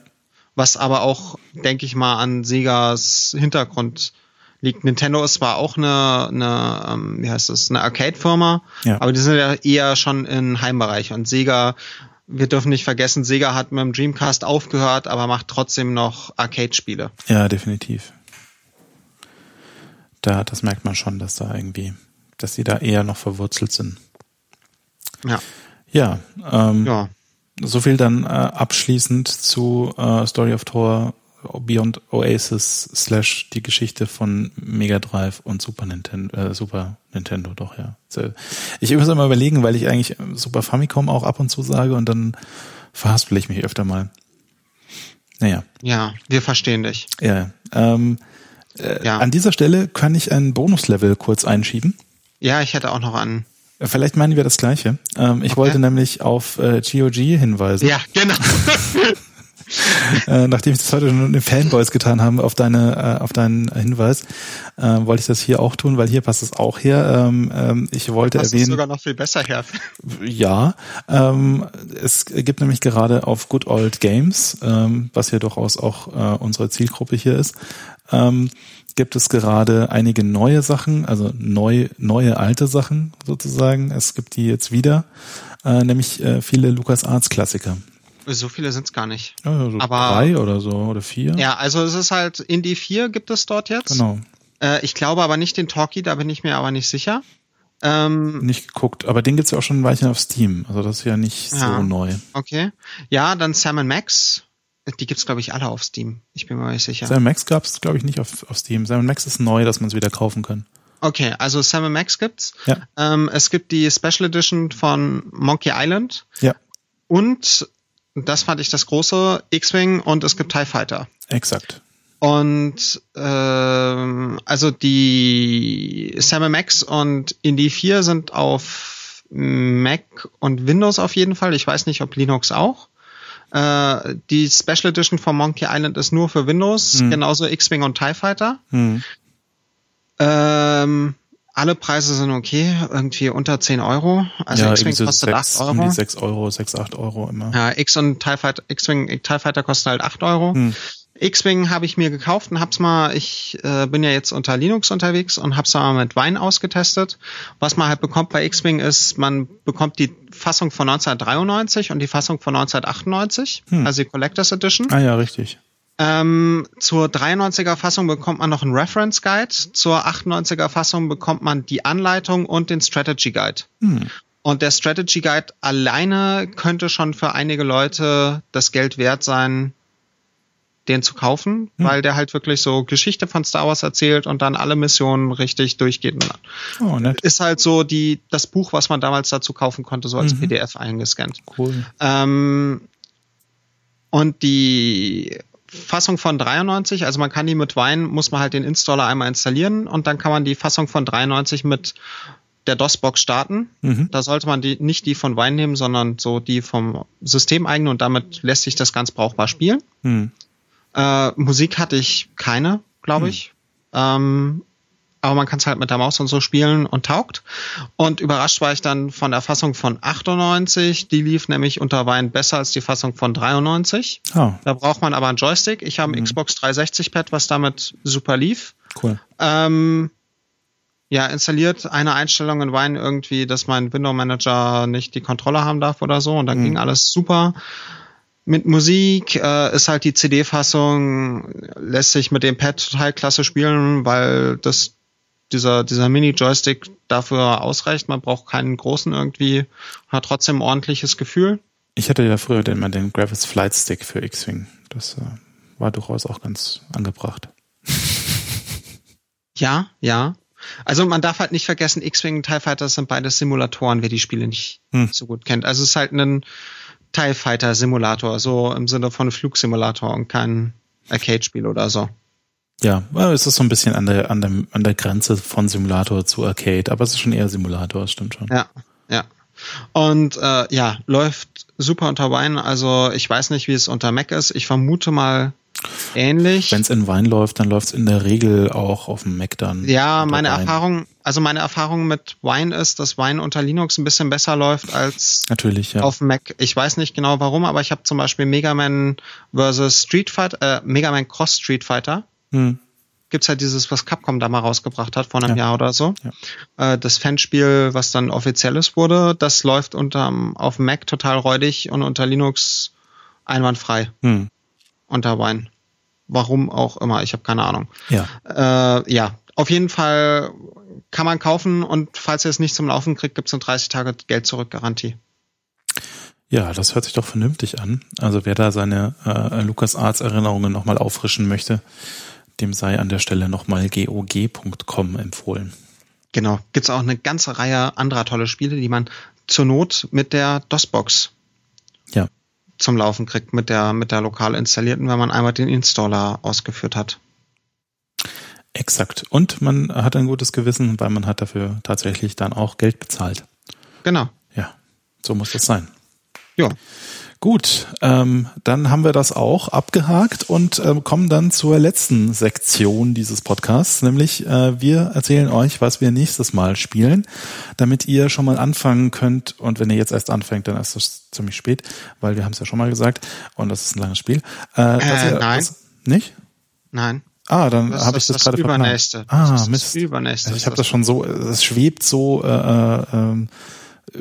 Was aber auch, denke ich mal, an Segas Hintergrund liegt. Nintendo ist zwar auch eine, eine ähm, wie heißt das, eine Arcade-Firma, ja. aber die sind ja eher schon im Heimbereich. Und Sega, wir dürfen nicht vergessen, Sega hat mit dem Dreamcast aufgehört, aber macht trotzdem noch Arcade-Spiele. Ja, definitiv. Da, das merkt man schon, dass da irgendwie dass sie da eher noch verwurzelt sind. Ja. Ja, ähm, Ja. so viel dann äh, abschließend zu äh, Story of Thor Beyond Oasis slash die Geschichte von Mega Drive und Super Nintendo, äh, Super Nintendo, doch, ja. Ich muss immer überlegen, weil ich eigentlich Super Famicom auch ab und zu sage und dann verhaspel ich mich öfter mal. Naja, Ja, wir verstehen dich. ja. Ähm, äh, Ja. An dieser Stelle kann ich ein Bonuslevel kurz einschieben. Ja, ich hätte auch noch einen. Vielleicht meinen wir das Gleiche. Ähm, ich Okay. wollte nämlich auf äh, GOG hinweisen. Ja, genau. äh, nachdem ich das heute schon in den Fanboys getan habe, auf deine, äh, auf deinen Hinweis, äh, wollte ich das hier auch tun, weil hier passt es auch her. Ähm, ähm, ich wollte Das ist erwähnen, sogar noch viel besser her. ja, ähm, es gibt nämlich gerade auf Good Old Games, ähm, was ja durchaus auch äh, unsere Zielgruppe hier ist, ähm, gibt es gerade einige neue Sachen, also neu, neue alte Sachen sozusagen. Es gibt die jetzt wieder, äh, nämlich äh, viele LucasArts Klassiker. So viele sind's gar nicht. Ja, so Aber- drei oder so oder vier. Ja, also es ist halt Indie 4 gibt es dort jetzt. Genau. Äh, ich glaube aber nicht den Talkie, da bin ich mir aber nicht sicher. Ähm, Nicht geguckt, aber den gibt's ja auch schon ein Weilchen auf Steam. Also das ist ja nicht Ja. so neu. okay. Ja, dann Sam Max. Die gibt's glaube ich alle auf Steam. Ich bin mir nicht sicher. Sam Max gab's glaube ich, nicht auf, auf Steam. Sam Max ist neu, dass man es wieder kaufen kann. Okay, also Sam Max gibt's. Ja. Ähm, es gibt die Special Edition von Monkey Island Ja, und das fand ich das große X-Wing und es gibt TIE Fighter. exakt. Und ähm, also die Sam Max und Indie 4 sind auf Mac und Windows auf jeden Fall. Ich weiß nicht, ob Linux auch. Äh, die Special Edition von Monkey Island ist nur für Windows, Hm. genauso X-Wing und TIE Fighter. Hm. Ähm, alle Preise sind okay, irgendwie unter 10 Euro. Also ja, X-Wing kostet sechs, 8 um Euro. die 6 Euro, 6, 8 Euro immer. Ja, X und TIE Fighter, X-Wing, TIE Fighter kosten halt 8 Euro. Hm. X-Wing habe ich mir gekauft und hab's mal, ich äh, bin ja jetzt unter Linux unterwegs und hab's mal mit Wein ausgetestet. Was man halt bekommt bei X-Wing ist, man bekommt die Fassung von 1993 und die Fassung von 1998, Hm. also die Collectors Edition. Ah ja, richtig. Ähm, zur 93er Fassung bekommt man noch einen Reference Guide. Zur 98er Fassung bekommt man die Anleitung und den Strategy Guide. Hm. Und der Strategy Guide alleine könnte schon für einige Leute das Geld wert sein, den zu kaufen, Hm. weil der halt wirklich so Geschichte von Star Wars erzählt und dann alle Missionen richtig durchgeht. Oh, nett. Ist halt so die, das Buch, was man damals dazu kaufen konnte, so als Mhm. PDF eingescannt. Cool. Ähm, und die Fassung von 93, also man kann die mit Wein, muss man halt den Installer einmal installieren und dann kann man die Fassung von 93 mit der DOS-Box starten. Mhm. Da sollte man die, nicht die von Wein nehmen, sondern so die vom System eigene und damit lässt sich das ganz brauchbar spielen. Hm. Äh, Musik hatte ich keine, glaube ich. Ähm, aber man kann es halt mit der Maus und so spielen und taugt. Und überrascht war ich dann von der Fassung von 98. Die lief nämlich unter Wein besser als die Fassung von 93. Ah, Da braucht man aber einen Joystick. Ich habe ein Xbox 360 Pad, was damit super lief. cool. Ähm, ja, installiert eine Einstellung in Wine irgendwie, dass mein Window Manager nicht die Kontrolle haben darf oder so und dann Mhm. ging alles super. Mit Musik äh, ist halt die CD-Fassung, lässt sich mit dem Pad total klasse spielen, weil das dieser, dieser Mini-Joystick dafür ausreicht. Man braucht keinen großen irgendwie, hat trotzdem ein ordentliches Gefühl. Ich hatte ja früher den, mal den Gravis Flight Stick für X-Wing. Das äh, war durchaus auch ganz angebracht. Ja, ja. Also man darf halt nicht vergessen, X-Wing und TIE Fighter sind beides Simulatoren, wer die Spiele nicht Hm. so gut kennt. Also es ist halt ein TIE Fighter Simulator, so im Sinne von Flugsimulator und kein Arcade-Spiel oder so. Ja, es ist so ein bisschen an der, an der, an der Grenze von Simulator zu Arcade, aber es ist schon eher Simulator, das stimmt schon. Ja, ja. Und äh, ja, läuft super unter Wine. Also ich weiß nicht, wie es unter Mac ist. Ich vermute mal ähnlich. Wenn es in Wein läuft, dann läuft es in der Regel auch auf dem Mac dann. Ja, meine Wein. Erfahrung, also meine Erfahrung mit Wine ist, dass Wine unter Linux ein bisschen besser läuft als Natürlich, ja. auf Mac. Ich weiß nicht genau warum, aber ich habe zum Beispiel Mega Man vs. Street Fighter, äh, Mega Man Cross Street Fighter. Hm. Gibt's ja dieses, was Capcom da mal rausgebracht hat vor einem Ja. Jahr oder so. Äh, das Fanspiel, was dann offizielles wurde, das läuft unterm, auf Mac total räudig und unter Linux einwandfrei Hm. unter Wine. Warum auch immer, ich habe keine Ahnung. Ja. Äh, ja, auf jeden Fall kann man kaufen und falls ihr es nicht zum Laufen kriegt, gibt es eine 30 Tage Geld zurück Garantie. Ja, das hört sich doch vernünftig an. Also wer da seine äh, LucasArts Erinnerungen nochmal auffrischen möchte, dem sei an der Stelle nochmal gog.com empfohlen. Genau, gibt's auch eine ganze Reihe anderer tolle Spiele, die man zur Not mit der DOS-Box ja. zum Laufen kriegt, mit der, mit der lokal installierten, wenn man einmal den Installer ausgeführt hat. Exakt. Und man hat ein gutes Gewissen, weil man hat dafür tatsächlich dann auch Geld bezahlt. Genau. Ja, so muss das sein. Ja. Gut, ähm, dann haben wir das auch abgehakt und ähm, kommen dann zur letzten Sektion dieses Podcasts, nämlich äh, wir erzählen euch, was wir nächstes Mal spielen, damit ihr schon mal anfangen könnt. Und wenn ihr jetzt erst anfängt, dann ist es ziemlich spät, weil wir haben es ja schon mal gesagt und das ist ein langes Spiel. Äh, äh ihr, nein. Was, nicht? Nein. Ah, dann habe ich das, das gerade übernächste. Ah, das Mist. Übernächste. Also ich habe das schon so, es schwebt so äh, äh, ähm,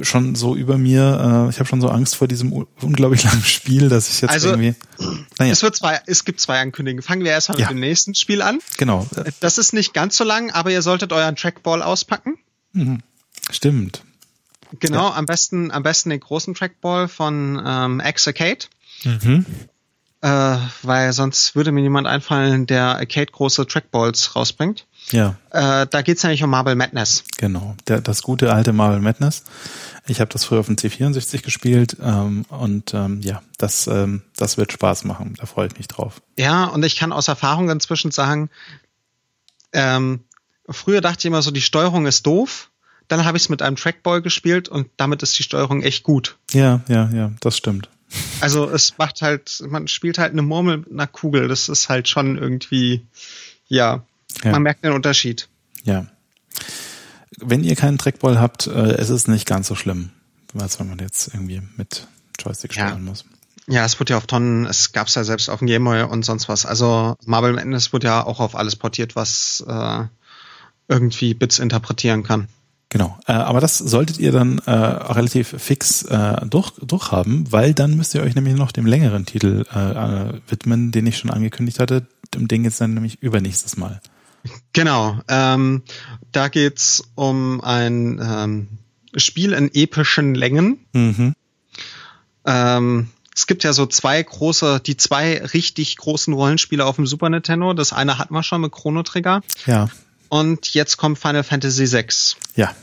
schon so über mir. Äh, ich habe schon so Angst vor diesem unglaublich langen Spiel, dass ich jetzt also, irgendwie. Naja. Es wird zwei, es gibt zwei Ankündigungen. Fangen wir erstmal ja. mit dem nächsten Spiel an. Genau. Das ist nicht ganz so lang, aber ihr solltet euren Trackball auspacken. Mhm. Stimmt. Genau, ja. am besten, am besten den großen Trackball von ähm, X-Arcade. Mhm. Äh, weil sonst würde mir niemand einfallen, der Arcade große Trackballs rausbringt. Ja. Äh, da geht's nämlich um Marble Madness. Genau, der, das gute alte Marble Madness. Ich habe das früher auf dem C64 gespielt ähm, und ähm, ja, das, ähm, das wird Spaß machen. Da freue ich mich drauf. Ja, und ich kann aus Erfahrung inzwischen sagen, ähm, früher dachte ich immer so, die Steuerung ist doof. Dann habe ich es mit einem Trackball gespielt und damit ist die Steuerung echt gut. Ja, ja, ja, das stimmt. Also es macht halt, man spielt halt eine Murmel mit einer Kugel. Das ist halt schon irgendwie, ja, ja. Man merkt den Unterschied. Ja. Wenn ihr keinen Trackball habt, äh, es ist nicht ganz so schlimm, als wenn man jetzt irgendwie mit Joystick ja. spielen muss. Ja, es wird ja auf Tonnen, es gab's ja selbst auf dem Gameboy und sonst was. Also Marble Madness wird ja auch auf alles portiert, was äh, irgendwie Bits interpretieren kann. Genau, äh, aber das solltet ihr dann äh, relativ fix äh, durch, durchhaben, weil dann müsst ihr euch nämlich noch dem längeren Titel äh, äh, widmen, den ich schon angekündigt hatte. Dem Ding jetzt dann nämlich übernächstes Mal. Genau, ähm, da geht's um ein ähm, Spiel in epischen Längen. Mhm. Ähm, es gibt ja so zwei große, die zwei richtig großen Rollenspiele auf dem Super Nintendo. Das eine hatten wir schon mit Chrono Trigger. Ja. Und jetzt kommt Final Fantasy VI. Ja.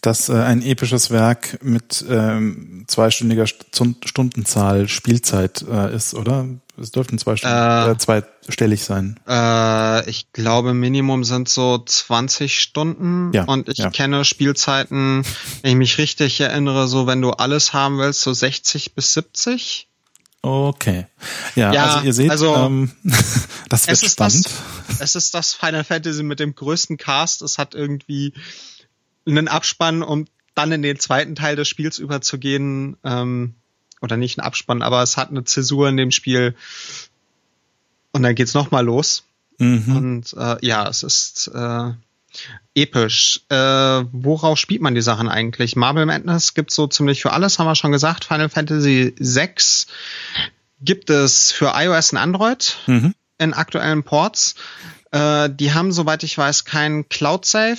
Das äh, ein episches Werk mit ähm, zweistündiger Stundenzahl Spielzeit äh, ist, oder? Es dürften zwei Stunden, äh, äh, zweistellig sein. Äh, ich glaube, Minimum sind so 20 Stunden. Ja, und ich ja. kenne Spielzeiten, wenn ich mich richtig erinnere, so wenn du alles haben willst, so 60 bis 70. Okay. Ja, ja also ihr seht, also, ähm, das wird es spannend. Das, es ist das Final Fantasy mit dem größten Cast. Es hat irgendwie einen Abspann, um dann in den zweiten Teil des Spiels überzugehen. Ähm, oder nicht ein Abspann, aber es hat eine Zäsur in dem Spiel. Und dann geht's nochmal los. Mhm. Und äh, ja, es ist äh, episch. Äh, worauf spielt man die Sachen eigentlich? Marble Madness gibt so ziemlich für alles, haben wir schon gesagt. Final Fantasy VI gibt es für iOS und Android mhm. in aktuellen Ports. Äh, die haben, soweit ich weiß, kein Cloud Save.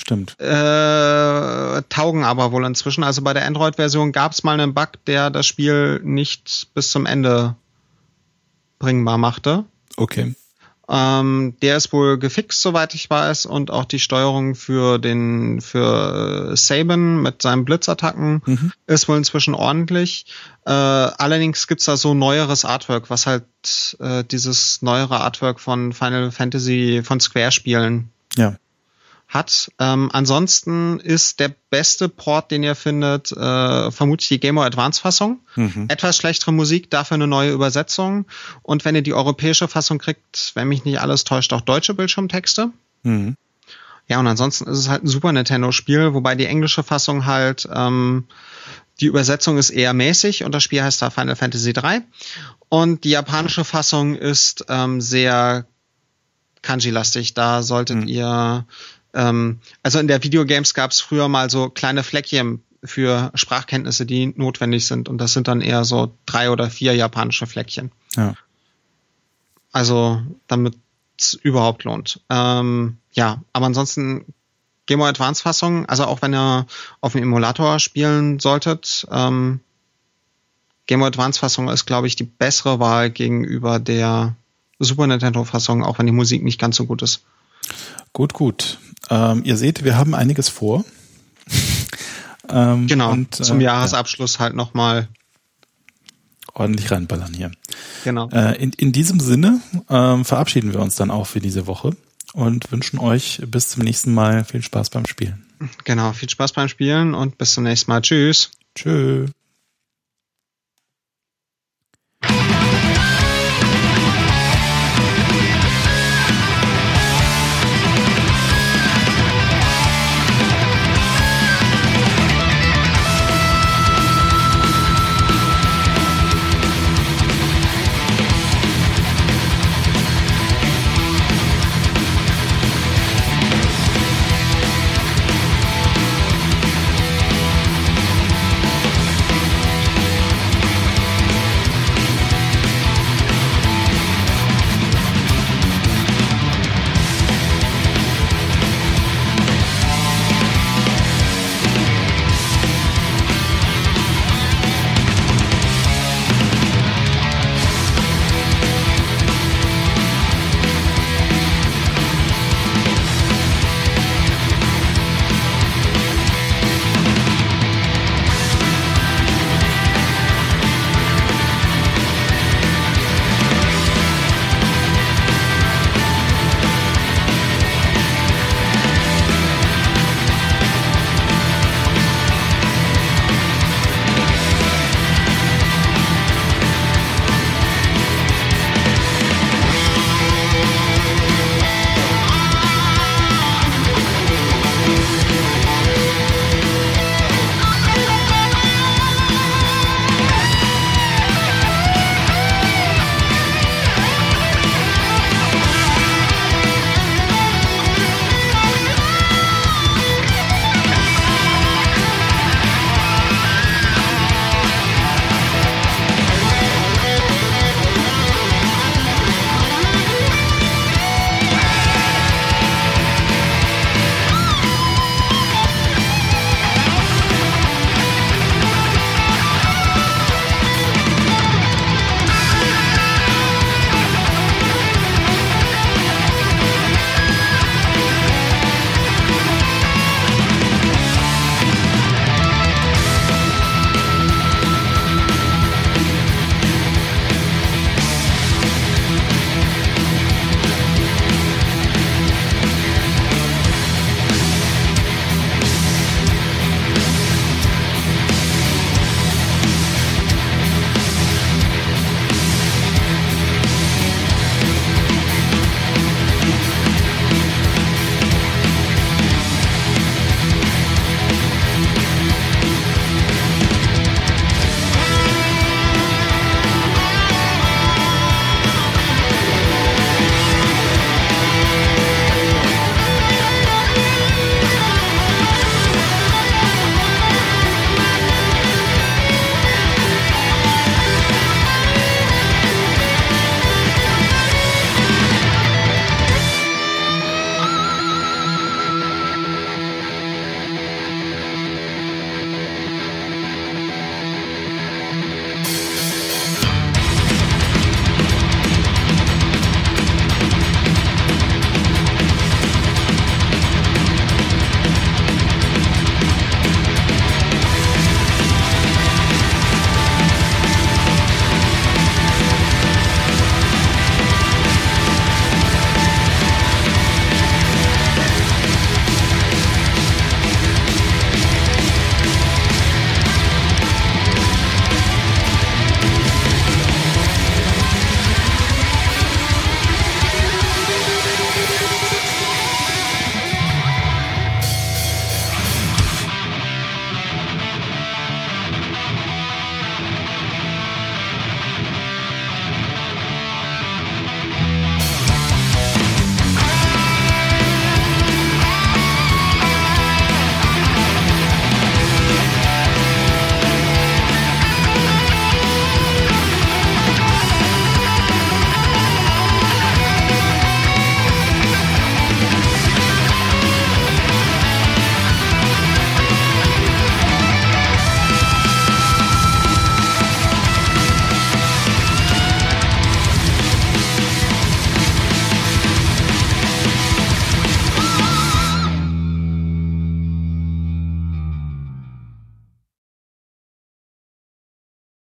Stimmt. Äh, taugen aber wohl inzwischen. Also bei der Android-Version gab es mal einen Bug, der das Spiel nicht bis zum Ende bringbar machte. Okay. Ähm, der ist wohl gefixt, soweit ich weiß, und auch die Steuerung für den für Saban mit seinen Blitzattacken Mhm. ist wohl inzwischen ordentlich. Äh, allerdings gibt's da so neueres Artwork, was halt äh, dieses neuere Artwork von Final Fantasy von Square Spielen Ja. Hat. Ähm, ansonsten ist der beste Port, den ihr findet, äh, vermutlich die Game Boy Advance Fassung. Mhm. Etwas schlechtere Musik, dafür eine neue Übersetzung. Und wenn ihr die europäische Fassung kriegt, wenn mich nicht alles täuscht, auch deutsche Bildschirmtexte. Mhm. Ja, und ansonsten ist es halt ein Super Nintendo-Spiel, wobei die englische Fassung halt, ähm, die Übersetzung ist eher mäßig und das Spiel heißt da Final Fantasy 3. Und die japanische Fassung ist ähm, sehr Kanji-lastig. Da solltet Mhm. ihr, ähm, also in der Videogames gab es früher mal so kleine Fleckchen für Sprachkenntnisse, die notwendig sind. Und das sind dann eher so drei oder vier japanische Fleckchen. Ja. Also damit es überhaupt lohnt. Ähm, ja, aber ansonsten Game Boy Advance Fassung, also auch wenn ihr auf dem Emulator spielen solltet, ähm, Game Boy Advance Fassung ist, glaube ich, die bessere Wahl gegenüber der Super Nintendo Fassung, auch wenn die Musik nicht ganz so gut ist. Gut, gut. Ähm, ihr seht, wir haben einiges vor. ähm, genau, und, äh, zum Jahresabschluss ja. halt nochmal ordentlich reinballern hier. Genau. Äh, in, in diesem Sinne äh, verabschieden wir uns dann auch für diese Woche und wünschen euch bis zum nächsten Mal viel Spaß beim Spielen. Genau, viel Spaß beim Spielen und bis zum nächsten Mal. Tschüss. Tschüss.